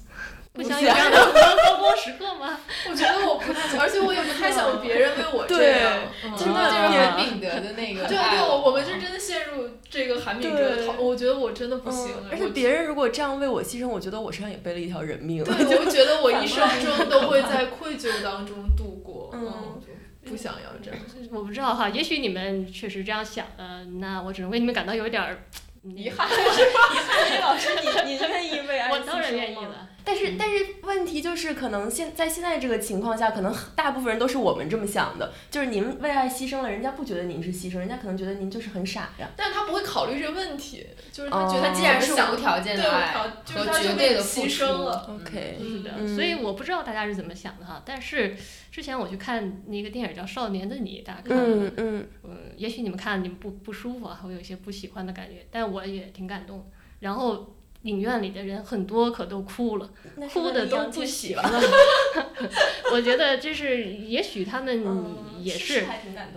不不想有这样的 高光时刻吗？我觉得我不太，而且我也不太想别人为我这对样。嗯真的就是韩炳德的那个对对，我我们是真的陷入这个韩炳哲的对讨，我觉得我真的不行而且别人如果这样为我牺牲，我觉得我身上也背了一条人命。对，我就觉得我一生中都会 在愧疚当中度过，嗯不想要这样。我不知道哈，也许你们确实这样想的，那我只能为你们感到有一点儿嗯遗憾，李老师，你你愿意为爱我当然牺牲吗愿意了。但是但是问题就是，可能现在现在这个情况下，可能大部分人都是我们这么想的，就是您为爱牺牲了，人家不觉得您是牺牲，人家可能觉得您就是很傻呀。但是他不会考虑这个问题，就是他觉哦得他既然是无条件的爱他就对的付出牲了。OK，是的，嗯所以我不知道大家是怎么想的哈。但是之前我去看那个电影叫《少年的你》，大家看了吗？嗯嗯嗯，也许你们看了你们不不舒服啊，会有一些不喜欢的感觉，但我也挺感动。然后影院里的人很多可都哭了，哭的都不千玺吧行了。我觉得这是，也许他们嗯也是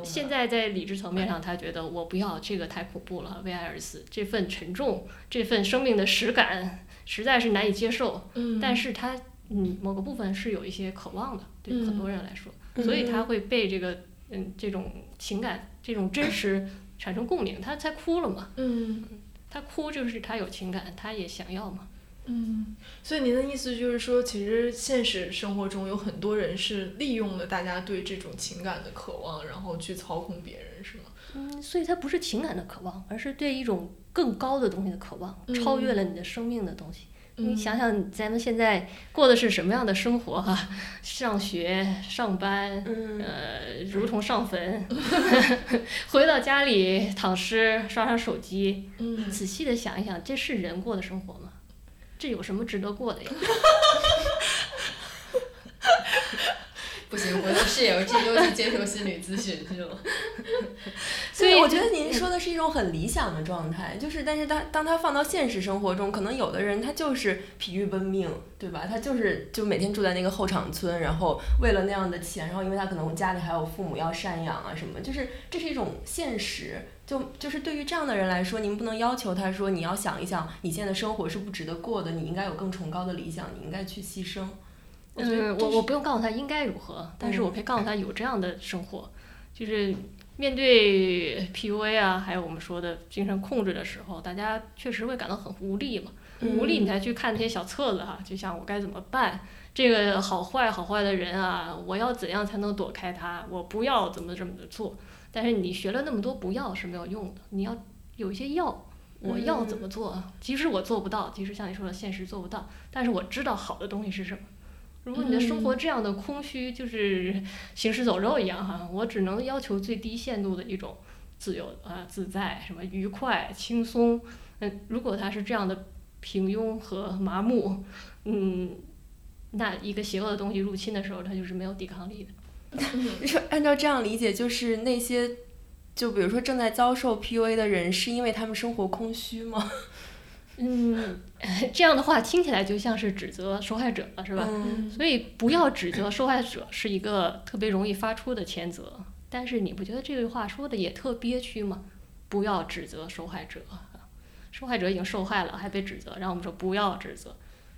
现在在理智层面上，他觉得我不要这个太恐怖了，为爱而死，这份沉重，这份生命的实感，实在是难以接受。嗯但是他嗯某个部分是有一些渴望的，对很多人来说，嗯所以他会被这个嗯这种情感、这种真实产生共鸣，他才哭了嘛。嗯他哭就是他有情感，他也想要嘛。嗯，所以您的意思就是说，其实现实生活中有很多人是利用了大家对这种情感的渴望，然后去操控别人，是吗？嗯，所以他不是情感的渴望，而是对一种更高的东西的渴望，嗯超越了你的生命的东西。你嗯想想，咱们现在过的是什么样的生活哈、上学、上班，嗯呃，如同上坟，回到家里躺尸、刷刷手机。嗯仔细的想一想，这是人过的生活吗？这有什么值得过的呀？不行，我的室友这周去接受心理咨询去了。所以，我觉得您说的是一种很理想的状态，就是，但是当当他放到现实生活中，可能有的人他就是疲于奔命，对吧？他就是就每天住在那个后场村，然后为了那样的钱，然后因为他可能家里还有父母要赡养啊什么，就是这是一种现实。就就是对于这样的人来说，您不能要求他说你要想一想，你现在的生活是不值得过的，你应该有更崇高的理想，你应该去牺牲。我觉得嗯，我我不用告诉他应该如何，但是嗯我可以告诉他有这样的生活，就是面对 PUA 啊，还有我们说的精神控制的时候，大家确实会感到很无力嘛。无力你才去看那些小册子哈、就像我该怎么办，这个好坏好坏的人啊，我要怎样才能躲开他？我不要怎么怎么的做。但是你学了那么多不要是没有用的，你要有一些要。我要怎么做？即使我做不到，即使像你说的现实做不到，但是我知道好的东西是什么。如果你的生活这样的空虚，就是 行尸走肉一样哈，我只能要求最低限度的一种自由啊、自在、什么愉快、轻松。嗯，如果他是这样的平庸和麻木，嗯，那一个邪恶的东西入侵的时候，他就是没有抵抗力的。就按照这样理解，就是那些，就比如说正在遭受 PUA 的人，是因为他们生活空虚吗？嗯，这样的话听起来就像是指责受害者了，是吧？嗯所以不要指责受害者是一个特别容易发出的谴责，但是你不觉得这句话说的也特憋屈吗？不要指责受害者，受害者已经受害了，还被指责，然后我们说不要指责，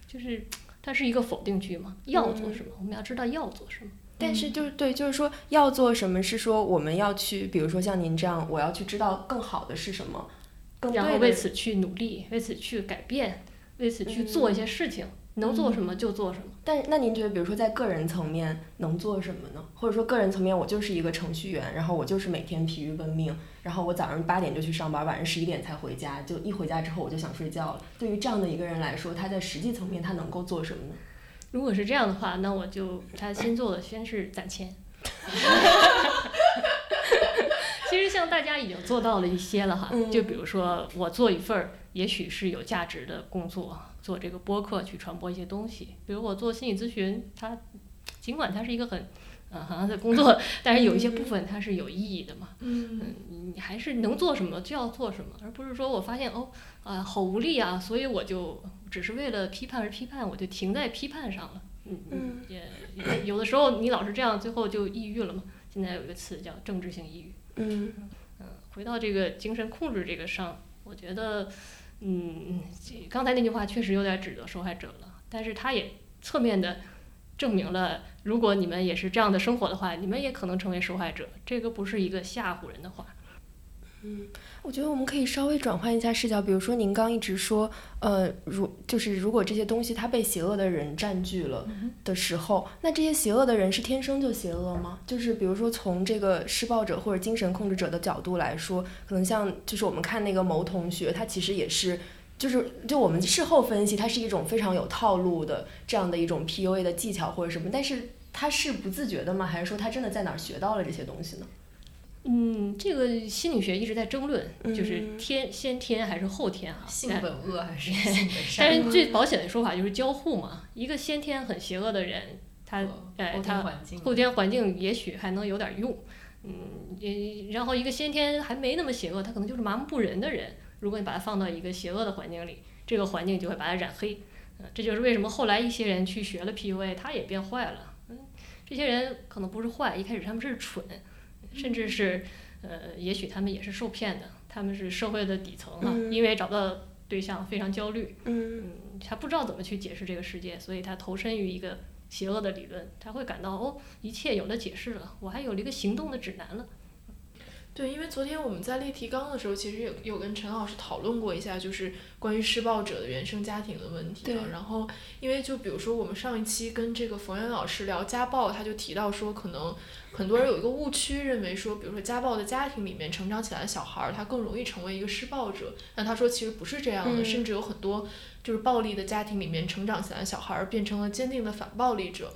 就是它是一个否定句嘛？要做什么？我们要知道要做什么。但是就是对，就是说要做什么，是说我们要去，比如说像您这样，我要去知道更好的是什么，更然后对为此去努力，为此去改变，为此去做一些事情，能做什么就做什么。但那您觉得，比如说在个人层面能做什么呢？或者说个人层面，我就是一个程序员，然后我就是每天疲于奔命，然后我早上八点就去上班，晚上十一点才回家，就一回家之后我就想睡觉了。对于这样的一个人来说，他在实际层面他能够做什么呢？如果是这样的话，那我就他先做的先是攒钱。其实像大家已经做到了一些了哈，嗯就比如说我做一份儿也许是有价值的工作，做这个播客去传播一些东西，比如我做心理咨询，它尽管它是一个很呃很的工作，但是有一些部分它是有意义的嘛。嗯嗯，你还是能做什么就要做什么，而不是说我发现哦啊、好无力啊，所以我就只是为了批判而批判，我就停在批判上了。嗯嗯也也有的时候你老是这样，最后就抑郁了嘛。现在有一个词叫政治性抑郁。嗯嗯，回到这个精神控制这个上，我觉得，嗯，这刚才那句话确实有点指责受害者了，但是他也侧面的证明了，如果你们也是这样的生活的话，你们也可能成为受害者。这个不是一个吓唬人的话。我觉得我们可以稍微转换一下视角，比如说您刚一直说，呃，如就是如果这些东西它被邪恶的人占据了的时候，那这些邪恶的人是天生就邪恶吗？就是比如说从这个施暴者或者精神控制者的角度来说，可能像就是我们看那个某同学，他其实也是。就是，就我们事后分析，它是一种非常有套路的这样的一种 PUA 的技巧或者什么，但是他是不自觉的吗？还是说他真的在哪儿学到了这些东西呢？嗯，这个心理学一直在争论，就是嗯天先天还是后天啊、性但本恶还是 性本善？但是最保险的说法就是交互嘛，一个先天很邪恶的人，他哎他后天环境也许还能有点用，嗯，也然后一个先天还没那么邪恶，他可能就是麻木不仁的人，如果你把他放到一个邪恶的环境里，这个环境就会把他染黑，嗯，这就是为什么后来一些人去学了 PUA，他也变坏了，嗯，这些人可能不是坏，一开始他们是蠢，甚至是呃，也许他们也是受骗的，他们是社会的底层啊，嗯因为找不到对象非常焦虑，嗯嗯，他不知道怎么去解释这个世界，所以他投身于一个邪恶的理论，他会感到哦，一切有了解释了，我还有了一个行动的指南了。对，因为昨天我们在列提纲的时候，其实有有跟陈老师讨论过一下，就是关于施暴者的原生家庭的问题、啊。对然后，因为就比如说我们上一期跟这个冯源老师聊家暴，他就提到说，可能很多人有一个误区，认为说，比如说家暴的家庭里面成长起来的小孩儿，他更容易成为一个施暴者。但他说其实不是这样的，嗯甚至有很多就是暴力的家庭里面成长起来的小孩儿变成了坚定的反暴力者。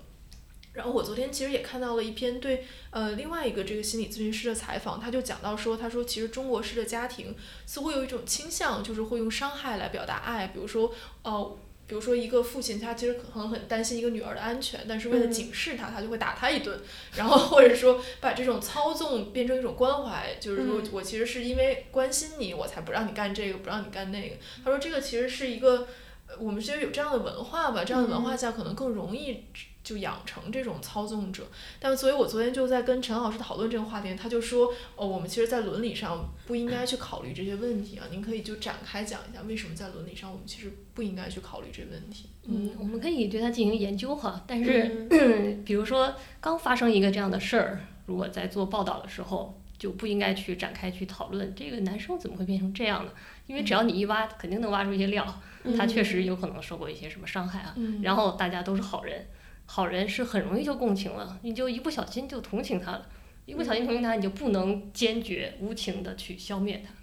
然后我昨天其实也看到了一篇对呃另外一个这个心理咨询师的采访，他就讲到说，他说其实中国式的家庭似乎有一种倾向，就是会用伤害来表达爱，比如说呃。比如说，一个父亲他其实可能很担心一个女儿的安全，但是为了嗯警示他，他就会打他一顿，然后或者说把这种操纵变成一种关怀，就是说嗯我其实是因为关心你，我才不让你干这个，不让你干那个。他说这个其实是一个，呃我们其实有这样的文化吧，这样的文化下可能更容易就养成这种操纵者。但所以，我昨天就在跟陈老师讨论这个话题，他就说，哦，我们其实，在伦理上不应该去考虑这些问题啊。您可以就展开讲一下，为什么在伦理上我们其实不应该去考虑这个问题？嗯，我们可以对它进行研究哈，但是、嗯 比如说刚发生一个这样的事儿，如果在做报道的时候，就不应该去展开去讨论这个男生怎么会变成这样呢？因为只要你一挖，肯定能挖出一些料，他确实有可能受过一些什么伤害啊。嗯然后大家都是好人，好人是很容易就共情了，你就一不小心就同情他了，一不小心同情他，你就不能坚决无情的去消灭他，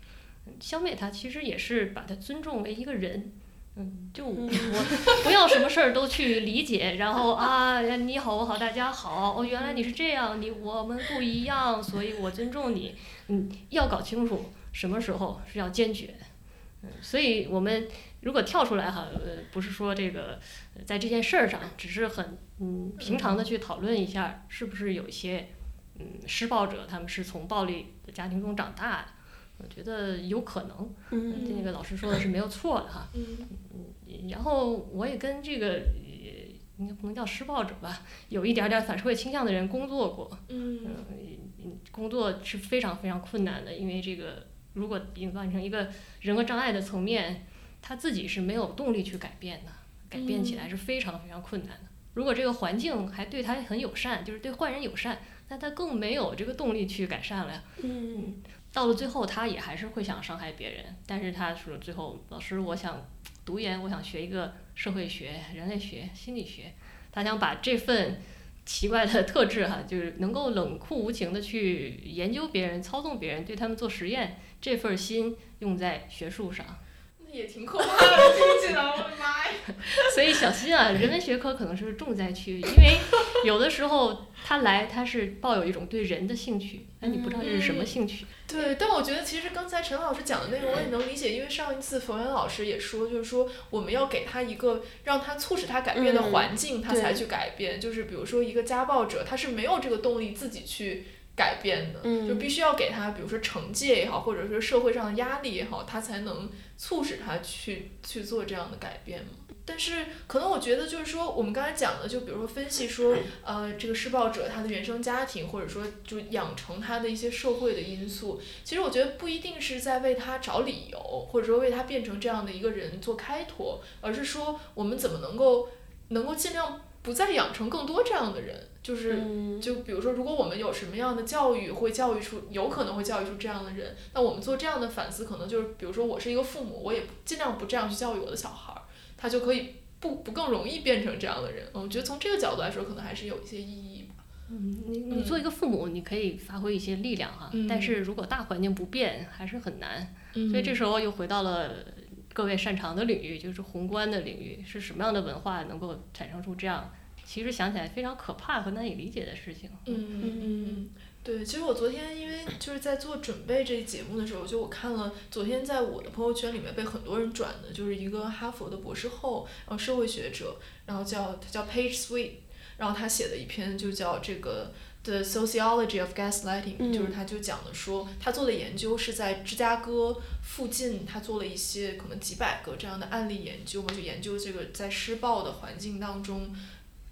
嗯消灭他其实也是把他尊重为一个人。嗯，就 我不要什么事儿都去理解，然后啊，你好我好大家好，哦，原来你是这样，你我们不一样，所以我尊重你。嗯，要搞清楚什么时候是要坚决。嗯，所以我们如果跳出来哈，呃，不是说这个呃在这件事儿上，只是很嗯平常的去讨论一下，是不是有一些嗯施暴者他们是从暴力的家庭中长大的，我觉得有可能。嗯那个老师说的是没有错的哈。嗯然后我也跟这个呃应该不能叫施暴者吧，有一点点反社会倾向的人工作过。嗯嗯，工作是非常非常困难的，因为这个如果引发成一个人格障碍的层面，他自己是没有动力去改变的，改变起来是非常非常困难的。如果这个环境还对他很友善，就是对坏人友善，那他更没有这个动力去改善了呀。嗯到了最后，他也还是会想伤害别人，但是他说最后，老师，我想读研，我想学一个社会学、人类学、心理学，他想把这份奇怪的特质哈，就是能够冷酷无情的去研究别人、操纵别人、对他们做实验，这份心用在学术上。那也挺可怕的，听起来，我的妈呀！所以小心啊，人文学科可能是重灾区，因为有的时候他来，他是抱有一种对人的兴趣，但你不知道这是什么兴趣。对，但我觉得其实刚才陈老师讲的那个我也能理解，因为上一次冯源老师也说，就是说我们要给他一个让他促使他改变的环境，他才去改变。就是比如说一个家暴者，他是没有这个动力自己去改变的，就必须要给他，比如说惩戒也好，或者说社会上的压力也好，他才能促使他去去做这样的改变嘛。但是可能我觉得就是说，我们刚才讲的，就比如说分析说，呃，这个施暴者他的原生家庭，或者说就养成他的一些社会的因素，其实我觉得不一定是在为他找理由，或者说为他变成这样的一个人做开脱，而是说我们怎么能够能够尽量不再养成更多这样的人，就是就比如说，如果我们有什么样的教育会教育出，有可能会教育出这样的人，那我们做这样的反思，可能就是比如说我是一个父母，我也尽量不这样去教育我的小孩儿。他就可以不不更容易变成这样的人，我觉得从这个角度来说，可能还是有一些意义吧。嗯，你你做一个父母，你可以发挥一些力量哈，但是如果大环境不变，还是很难。所以这时候又回到了各位擅长的领域，就是宏观的领域，是什么样的文化能够产生出这样，其实想起来非常可怕和难以理解的事情。嗯嗯嗯。对，其实我昨天因为就是在做准备这节目的时候，就我看了昨天在我的朋友圈里面被很多人转的，就是一个哈佛的博士后，然后社会学者，然后叫他叫 Page Sweet，然后他写的一篇就叫这个 The Sociology of Gaslighting，就是他就讲的说他做的研究是在芝加哥附近，他做了一些可能几百个这样的案例研究嘛，就研究这个在施暴的环境当中。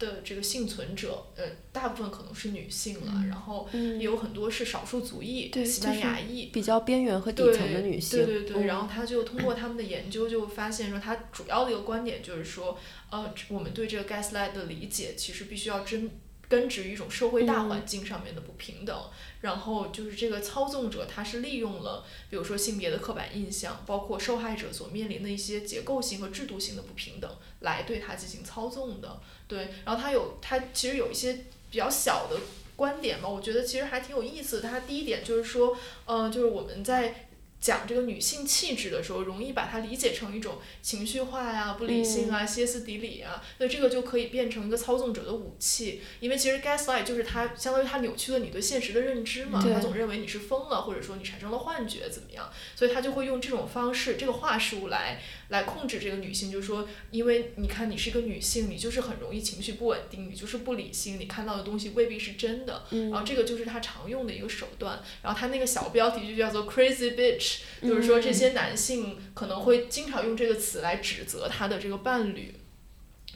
的这个幸存者，呃，大部分可能是女性了，然后也有很多是少数族裔，西班牙裔，比较边缘和底层的女性。对对对，然后他就通过他们的研究，就发现说，他主要的一个观点就是说，呃，我们对这个 gaslight 的理解，其实必须要真。根植于一种社会大环境上面的不平等，然后就是这个操纵者，他是利用了，比如说性别的刻板印象，包括受害者所面临的一些结构性和制度性的不平等，来对他进行操纵的。对，然后他有他其实有一些比较小的观点嘛，我觉得其实还挺有意思。他第一点就是说，嗯，就是我们在。讲这个女性气质的时候，容易把它理解成一种情绪化呀、不理性啊、歇斯底里啊，那这个就可以变成一个操纵者的武器。因为其实 gaslight 就是他相当于他扭曲了你对现实的认知嘛，他总认为你是疯了，或者说你产生了幻觉怎么样，所以他就会用这种方式、这个话术来来控制这个女性，就是说，因为你看你是一个女性，你就是很容易情绪不稳定，你就是不理性，你看到的东西未必是真的，然后这个就是他常用的一个手段。然后他那个小标题就叫做 crazy bitch。就是说，这些男性可能会经常用这个词来指责他的这个伴侣。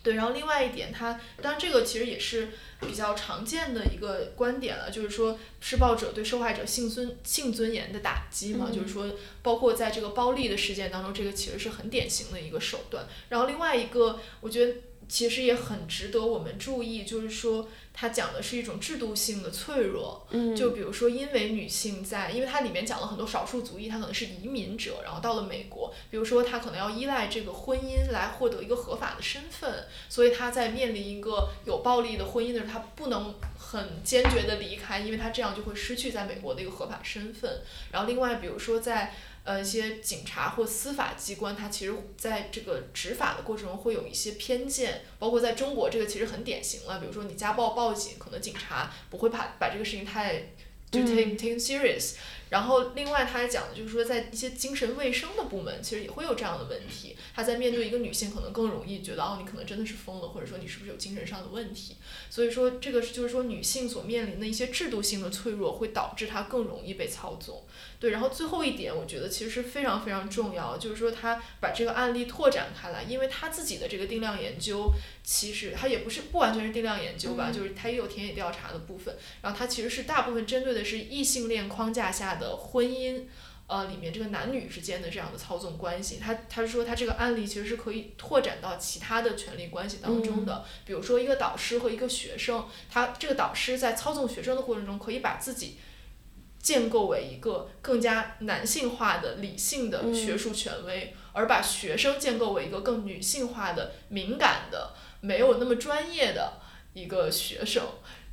对，然后另外一点，他当然这个其实也是比较常见的一个观点了，就是说施暴者对受害者性尊性尊严的打击嘛，就是说，包括在这个暴力的事件当中，这个其实是很典型的一个手段。然后另外一个，我觉得。其实也很值得我们注意，就是说，它讲的是一种制度性的脆弱。嗯，就比如说，因为女性在，因为它里面讲了很多少数族裔，她可能是移民者，然后到了美国，比如说她可能要依赖这个婚姻来获得一个合法的身份，所以她在面临一个有暴力的婚姻的时候，他不能很坚决的离开，因为她这样就会失去在美国的一个合法身份。然后另外，比如说在。呃，一些警察或司法机关，它其实在这个执法的过程中会有一些偏见，包括在中国，这个其实很典型了。比如说你家暴报警，可能警察不会把把这个事情太就 take take serious。然后另外他还讲的就是说，在一些精神卫生的部门，其实也会有这样的问题。他在面对一个女性，可能更容易觉得哦，你可能真的是疯了，或者说你是不是有精神上的问题。所以说这个就是说女性所面临的一些制度性的脆弱，会导致她更容易被操纵。对，然后最后一点，我觉得其实是非常非常重要，就是说他把这个案例拓展开来，因为他自己的这个定量研究，其实他也不是不完全是定量研究吧，就是他也有田野调查的部分，然后他其实是大部分针对的是异性恋框架下的婚姻，呃，里面这个男女之间的这样的操纵关系，他他说他这个案例其实是可以拓展到其他的权利关系当中的，比如说一个导师和一个学生，他这个导师在操纵学生的过程中，可以把自己。建构为一个更加男性化的理性的学术权威，而把学生建构为一个更女性化的敏感的没有那么专业的一个学生。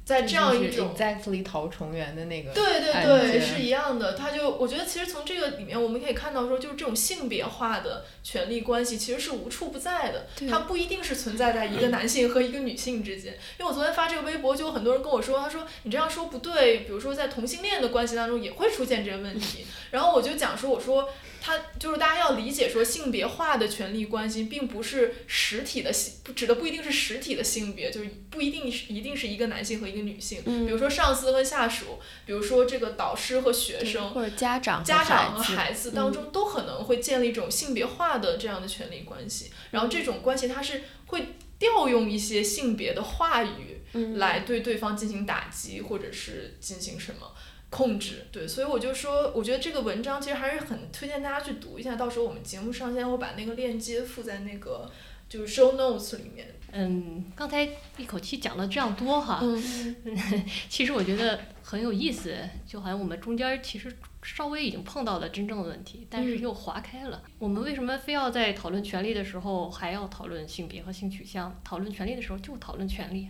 在这样一种 exactly 逃重圆的那个对对对，是一样的。他就我觉得其实从这个里面我们可以看到说，就是这种性别化的权力关系其实是无处不在的，对它不一定是存在在一个男性和一个女性之间。因为我昨天发这个微博，就有很多人跟我说，他说你这样说不对，比如说在同性恋的关系当中也会出现这个问题。然后我就讲说，我说。它就是大家要理解说，性别化的权利关系并不是实体的性，指的不一定是实体的性别，就是不一定是一定是一个男性和一个女性。嗯。比如说上司和下属，比如说这个导师和学生，或者家长和家长和孩子当中都可能会建立一种性别化的这样的权利关系，然后这种关系它是会调用一些性别的话语嗯。来对对方进行打击，或者是进行什么。控制对，所以我就说，我觉得这个文章其实还是很推荐大家去读一下。到时候我们节目上线我把那个链接附在那个就是 show notes 里面。嗯，刚才一口气讲了这样多哈，嗯 其实我觉得很有意思，就好像我们中间其实稍微已经碰到了真正的问题，但是嗯又划开了。我们为什么非要在讨论权利的时候还要讨论性别和性取向？讨论权利的时候就讨论权利。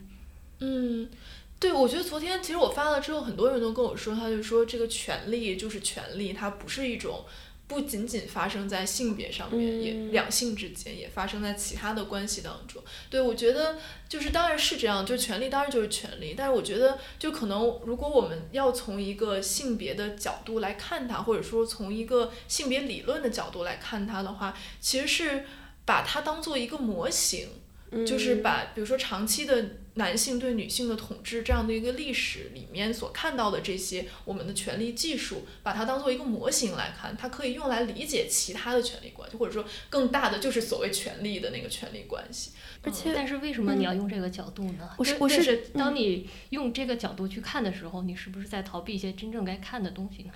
嗯，对，我觉得昨天其实我发了之后，很多人都跟我说，他就说这个权利就是权利，它不是一种。不仅仅发生在性别上面，也嗯两性之间，也发生在其他的关系当中。对我觉得就是当然是这样，就权利当然就是权利，但是我觉得就可能如果我们要从一个性别的角度来看它，或者说从一个性别理论的角度来看它的话，其实是把它当做一个模型，就是嗯把比如说长期的男性对女性的统治这样的一个历史里面所看到的这些我们的权力技术，把它当做一个模型来看，它可以用来理解其他的权力关系，或者说更大的就是所谓权力的那个权力关系。而且但是为什么你要用这个角度呢？我是我是当你用这个角度去看的时候，你是不是在逃避一些真正该看的东西呢？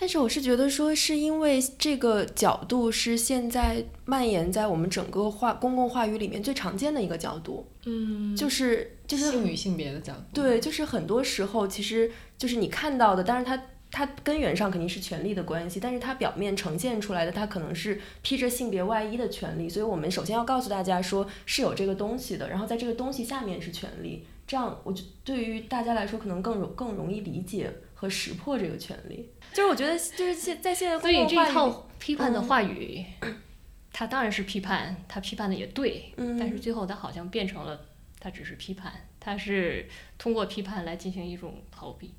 但是我是觉得说，是因为这个角度是现在蔓延在我们整个话公共话语里面最常见的一个角度，嗯，就是就是性与性别的角度。对，就是很多时候其实就是你看到的，但是它它根源上肯定是权力的关系，但是它表面呈现出来的，它可能是披着性别外衣的权利，所以我们首先要告诉大家说是有这个东西的，然后在这个东西下面是权利，这样我就对于大家来说可能更容更容易理解和识破这个权利。就是我觉得就是现在现在所以这一套批判的嗯话语，它当然是批判，它批判的也对，嗯但是最后它好像变成了，它只是批判，它是通过批判来进行一种逃避。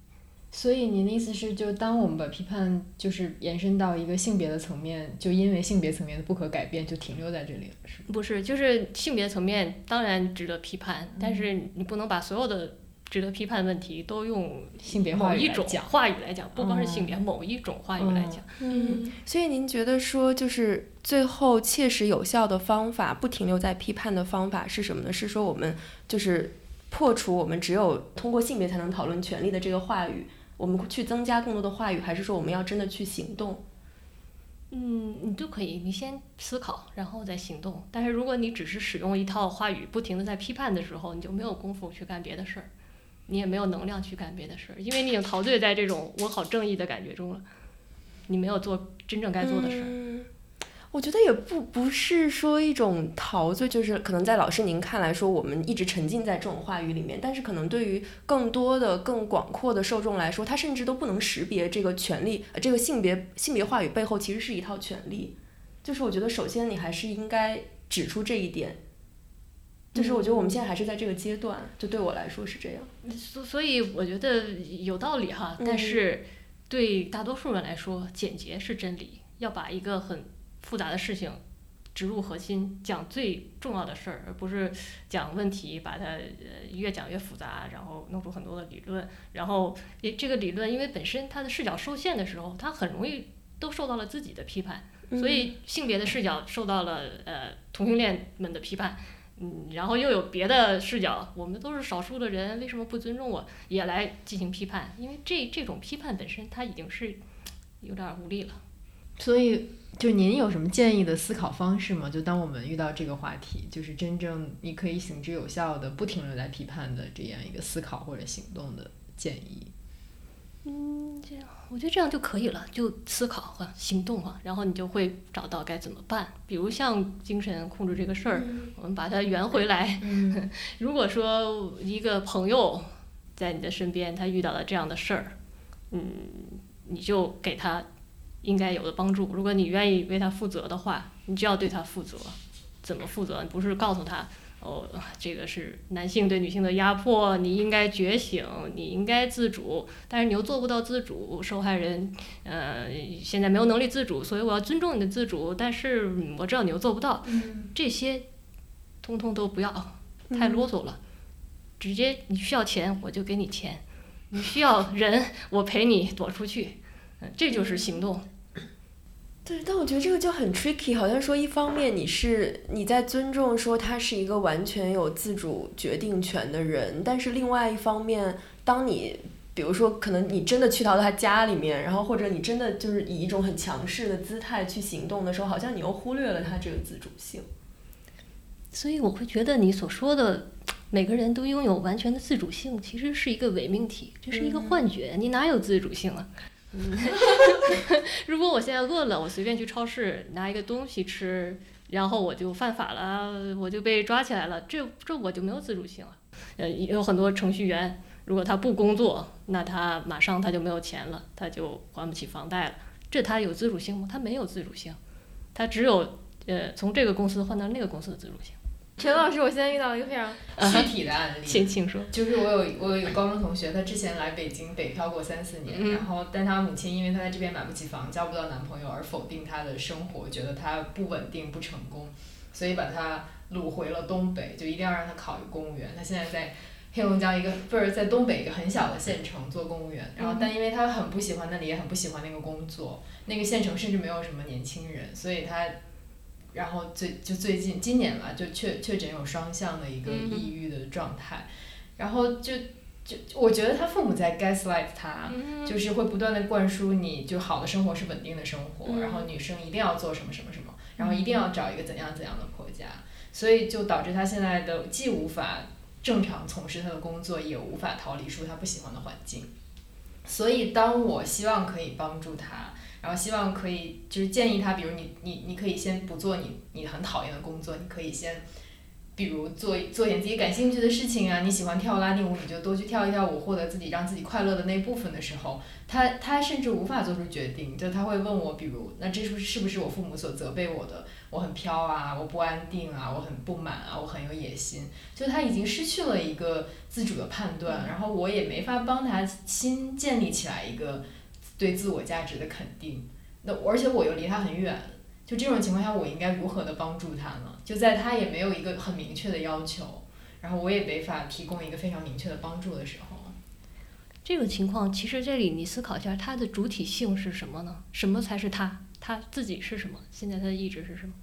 所以您的意思是，就当我们把批判就是延伸到一个性别的层面，就因为性别层面的不可改变，就停留在这里了，是？不是，就是性别层面当然值得批判，嗯但是你不能把所有的值得批判问题都用性别话语某一种话语来讲，不光是性别，哦某一种话语来讲。嗯，所以您觉得说，就是最后切实有效的方法，不停留在批判的方法是什么呢？是说我们就是破除我们只有通过性别才能讨论权利的这个话语，我们去增加更多的话语，还是说我们要真的去行动？嗯，你都可以，你先思考，然后再行动。但是如果你只是使用一套话语，不停的在批判的时候，你就没有功夫去干别的事儿，你也没有能量去干别的事儿，因为你已经陶醉在这种我好正义的感觉中了，你没有做真正该做的事儿。嗯我觉得也不不是说一种陶醉，就是可能在老师您看来说，我们一直沉浸在这种话语里面，但是可能对于更多的、更广阔的受众来说，他甚至都不能识别这个权利，呃这个性别性别话语背后其实是一套权利。就是我觉得，首先你还是应该指出这一点。就是我觉得我们现在还是在这个阶段，就对我来说是这样。所所以我觉得有道理哈，但嗯是对大多数人来说，简洁是真理。要把一个很复杂的事情植入核心，讲最重要的事儿，而不是讲问题，把它呃越讲越复杂，然后弄出很多的理论。然后也这个理论，因为本身它的视角受限的时候，它很容易都受到了自己的批判。所以性别的视角受到了呃同性恋们的批判，嗯，然后又有别的视角，我们都是少数的人，为什么不尊重我？也来进行批判，因为这这种批判本身它已经是有点儿无力了。所以，就您有什么建议的思考方式吗？就当我们遇到这个话题，就是真正你可以行之有效的、不停留在批判的这样一个思考或者行动的建议。嗯，这样我觉得这样就可以了，就思考和行动嘛，然后你就会找到该怎么办。比如像精神控制这个事儿，我们把它圆回来。如果说一个朋友在你的身边，他遇到了这样的事儿，嗯，你就给他应该有的帮助。如果你愿意为他负责的话，你就要对他负责。怎么负责？你不是告诉他，哦，这个是男性对女性的压迫，你应该觉醒，你应该自主，但是你又做不到自主，受害人，呃，现在没有能力自主，所以我要尊重你的自主，但是我知道你又做不到，这些，通通都不要，太啰嗦了，直接你需要钱我就给你钱，你需要人我陪你躲出去，嗯，这就是行动。对，但我觉得这个就很 tricky，好像说一方面你是你在尊重说他是一个完全有自主决定权的人，但是另外一方面，当你比如说可能你真的去到他家里面，然后或者你真的就是以一种很强势的姿态去行动的时候，好像你又忽略了他这个自主性。所以我会觉得你所说的每个人都拥有完全的自主性，其实是一个伪命题，这是一个幻觉，你哪有自主性啊？嗯，如果我现在饿了，我随便去超市拿一个东西吃，然后我就犯法了，我就被抓起来了，这这我就没有自主性了。呃，有很多程序员，如果他不工作，那他马上他就没有钱了，他就还不起房贷了，这他有自主性吗？他没有自主性，他只有呃从这个公司换到那个公司的自主性。陈老师，我现在遇到一个非常具体的案例，请请说，就是我有我有一个高中同学，他之前来北京北漂过三四年，然后但他母亲因为他在这边买不起房，交不到男朋友而否定他的生活，觉得他不稳定不成功，所以把他掳回了东北，就一定要让他考一个公务员。他现在在黑龙江一个不是在东北一个很小的县城做公务员，然后但因为他很不喜欢那里，也很不喜欢那个工作，那个县城甚至没有什么年轻人，所以他。然后最就最近今年吧，就确确诊有双向的一个抑郁的状态，然后就就我觉得他父母在 gaslight 他，就是会不断的灌输你就好的生活是稳定的生活，然后女生一定要做什么什么什么，然后一定要找一个怎样怎样的婆家，所以就导致他现在的既无法正常从事他的工作，也无法逃离出他不喜欢的环境，所以当我希望可以帮助他。然后希望可以就是建议他，比如你你你可以先不做你你很讨厌的工作，你可以先，比如做做点自己感兴趣的事情啊。你喜欢跳拉丁舞，你就多去跳一跳舞，获得自己让自己快乐的那部分的时候，他他甚至无法做出决定，就他会问我，比如那这是是不是我父母所责备我的？我很飘啊，我不安定啊，我很不满啊，我很有野心，就他已经失去了一个自主的判断，然后我也没法帮他新建立起来一个。对自我价值的肯定，那而且我又离他很远，就这种情况下，我应该如何的帮助他呢？就在他也没有一个很明确的要求，然后我也没法提供一个非常明确的帮助的时候，这种情况其实这里你思考一下，他的主体性是什么呢？什么才是他？他自己是什么？现在他的意志是什么？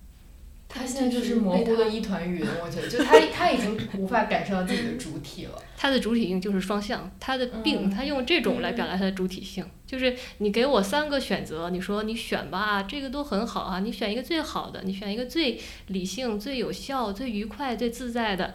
他现在就是模糊的一团云，我觉得，就他他已经无法感受到自己的主体了。他的主体性就是双向，他的病，他用这种来表达他的主体性，就是你给我三个选择，你说你选吧，这个都很好啊，你选一个最好的，你选一个最理性、最有效、最愉快、最自在的，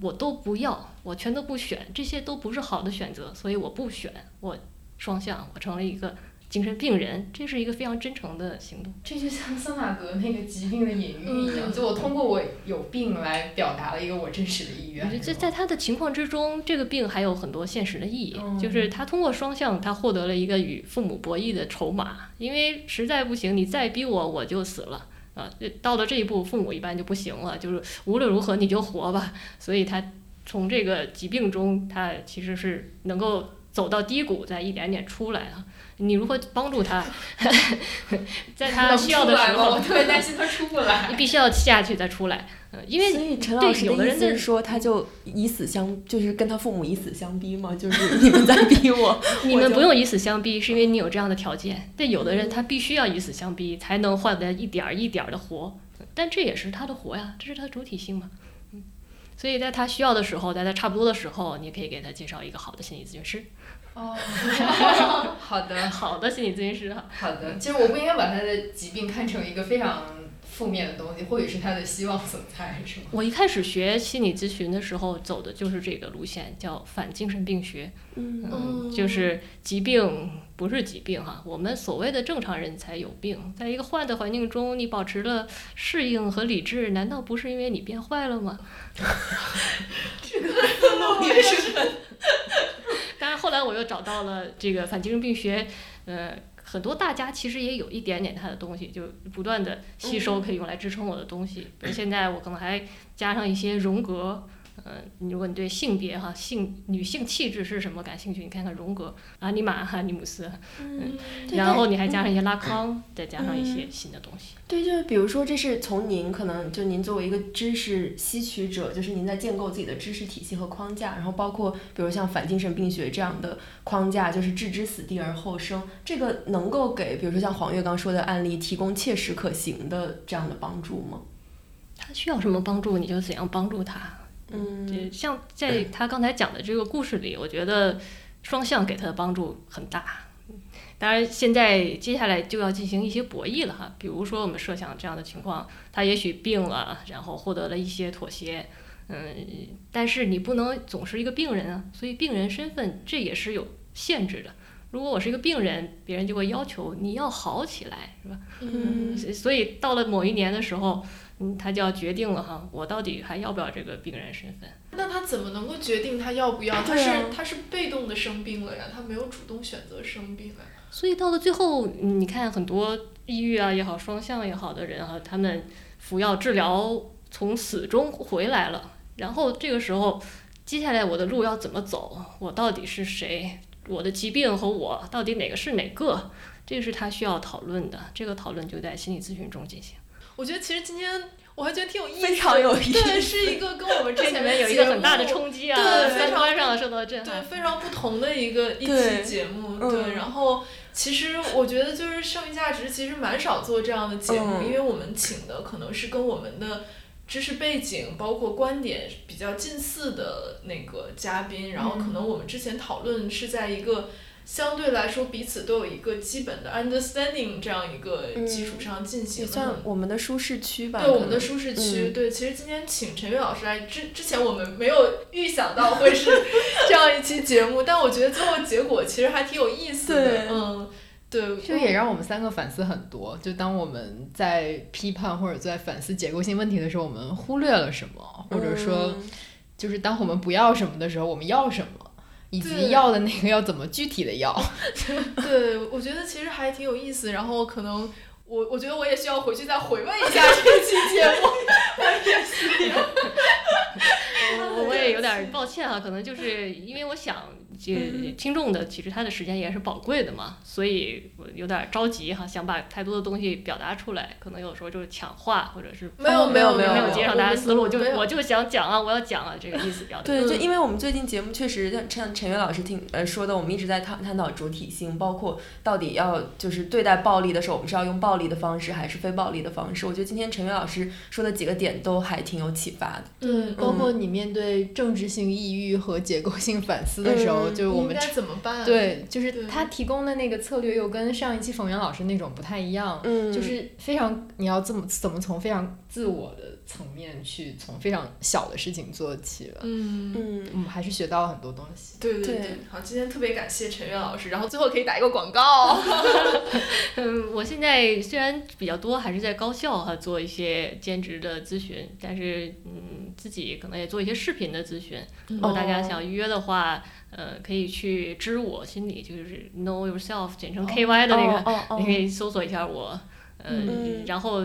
我都不要，我全都不选，这些都不是好的选择，所以我不选，我双向，我成了一个。精神病人，这是一个非常真诚的行动。这就像桑塔格那个疾病的隐喻一样，就我通过我有病来表达了一个我真实的意愿。这在他的情况之中，这个病还有很多现实的意义，就是他通过双向，他获得了一个与父母博弈的筹码。因为实在不行，你再逼我，我就死了啊！到了这一步，父母一般就不行了，就是无论如何你就活吧。所以他从这个疾病中，他其实是能够走到低谷，再一点点出来啊。你如何帮助他，在他需要的时候，我特别担心他出不来。你必须要下去再出来，嗯，因为所以陈老师的意思是说，他就以死相，就是跟他父母以死相逼嘛，就是你们在逼我，你们不用以死相逼，是因为你有这样的条件。但有的人他必须要以死相逼，才能换得一点儿一点儿的活，但这也是他的活呀，这是他的主体性嘛，嗯，所以在他需要的时候，在他差不多的时候，你可以给他介绍一个好的心理咨询师。哦，好的，好的心理咨询师哈。好的，其实我不应该把他的疾病看成一个非常负面的东西，或许是他的希望所在，是吗？我一开始学心理咨询的时候走的就是这个路线，叫反精神病学。嗯，就是疾病不是疾病哈，我们所谓的正常人才有病，在一个坏的环境中，你保持了适应和理智，难道不是因为你变坏了吗？这个思路也是 后来，我又找到了这个反精神病学，呃，很多大家其实也有一点点他的东西，就不断的吸收可以用来支撑我的东西。比如现在我可能还加上一些荣格。嗯，如果你对性别哈性女性气质是什么感兴趣，你看看荣格、阿尼玛、哈尼姆斯，嗯，然后你还加上一些拉康，再加上一些新的东西。对，就是比如说，这是从您可能就您作为一个知识吸取者，就是您在建构自己的知识体系和框架，然后包括比如像反精神病学这样的框架，就是置之死地而后生，这个能够给比如说像黄月刚说的案例提供切实可行的这样的帮助吗？他需要什么帮助，你就怎样帮助他。嗯，像在他刚才讲的这个故事里，我觉得双向给他的帮助很大。当然，现在接下来就要进行一些博弈了哈。比如说，我们设想这样的情况，他也许病了，然后获得了一些妥协，嗯，但是你不能总是一个病人啊。所以，病人身份这也是有限制的。如果我是一个病人，别人就会要求你要好起来，是吧？嗯，所以到了某一年的时候。嗯，他就要决定了哈，我到底还要不要这个病人身份？那他怎么能够决定他要不要？他是他是被动的生病了呀，他没有主动选择生病呀。所以到了最后，你看很多抑郁啊也好，双向也好的人哈，他们服药治疗从死中回来了，然后这个时候，接下来我的路要怎么走？我到底是谁？我的疾病和我到底哪个是哪个？这个是他需要讨论的，这个讨论就在心理咨询中进行。我觉得其实今天我还觉得挺有意思，非常有意思，对，是一个跟我们之前有一个很大的冲击啊，对，三观上受到震撼，对，非常不同的一个一期节目，对。然后其实我觉得就是剩余价值其实蛮少做这样的节目，因为我们请的可能是跟我们的知识背景包括观点比较近似的那个嘉宾，然后可能我们之前讨论是在一个。相对来说，彼此都有一个基本的 understanding，这样一个基础上进行。也算我们的舒适区吧。对我们的舒适区，对，其实今天请陈悦老师来之之前，我们没有预想到会是 这样一期节目，但我觉得最后结果其实还挺有意思的。嗯，对。就也让我们三个反思很多。就当我们在批判或者在反思结构性问题的时候，我们忽略了什么？或者说，就是当我们不要什么的时候，我们要什么？以及要的那个要怎么具体的要？对，我觉得其实还挺有意思。然后可能我我觉得我也需要回去再回味一下这期节目。我 我也有点 抱歉啊，可能就是因为我想。这听众的其实他的时间也是宝贵的嘛，所以我有点着急哈，想把太多的东西表达出来，可能有时候就是抢话或者是没有没有没有没有接上大家思路，就我就想讲啊，我要讲啊，这个意思表达。对，就因为我们最近节目确实像陈陈悦老师听呃说的，我们一直在探探讨主体性，包括到底要就是对待暴力的时候，我们是要用暴力的方式还是非暴力的方式？我觉得今天陈悦老师说的几个点都还挺有启发的。对，包括你面对政治性抑郁和结构性反思的时候。就是我们该怎么办？对，就是他提供的那个策略又跟上一期冯源老师那种不太一样，就是非常你要怎么怎么从非常自我的层面去从非常小的事情做起了。嗯嗯，我们还是学到了很多东西。对对对，好，今天特别感谢陈悦老师，然后最后可以打一个广告。嗯，我现在虽然比较多还是在高校哈做一些兼职的咨询，但是嗯自己可能也做一些视频的咨询，如果大家想预约的话。呃，可以去知我心里，就是 Know Yourself，简称 KY 的那个，你可以搜索一下我，嗯，然后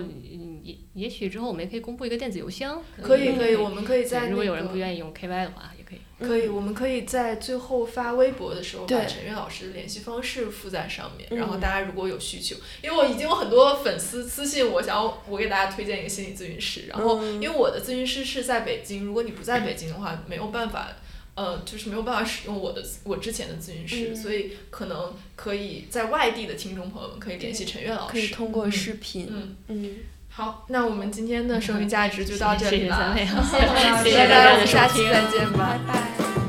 也也许之后我们也可以公布一个电子邮箱。可以可以，我们可以在如果有人不愿意用 KY 的话，也可以。可以，我们可以在最后发微博的时候把陈悦老师的联系方式附在上面，然后大家如果有需求，因为我已经有很多粉丝私信我，想要我给大家推荐一个心理咨询师，然后因为我的咨询师是在北京，如果你不在北京的话，没有办法。呃，就是没有办法使用我的我之前的咨询师，所以可能可以在外地的听众朋友们可以联系陈悦老师，可以通过视频。嗯嗯，好，那我们今天的剩余价值就到这里了，谢谢大家，我们下期再见吧，拜拜。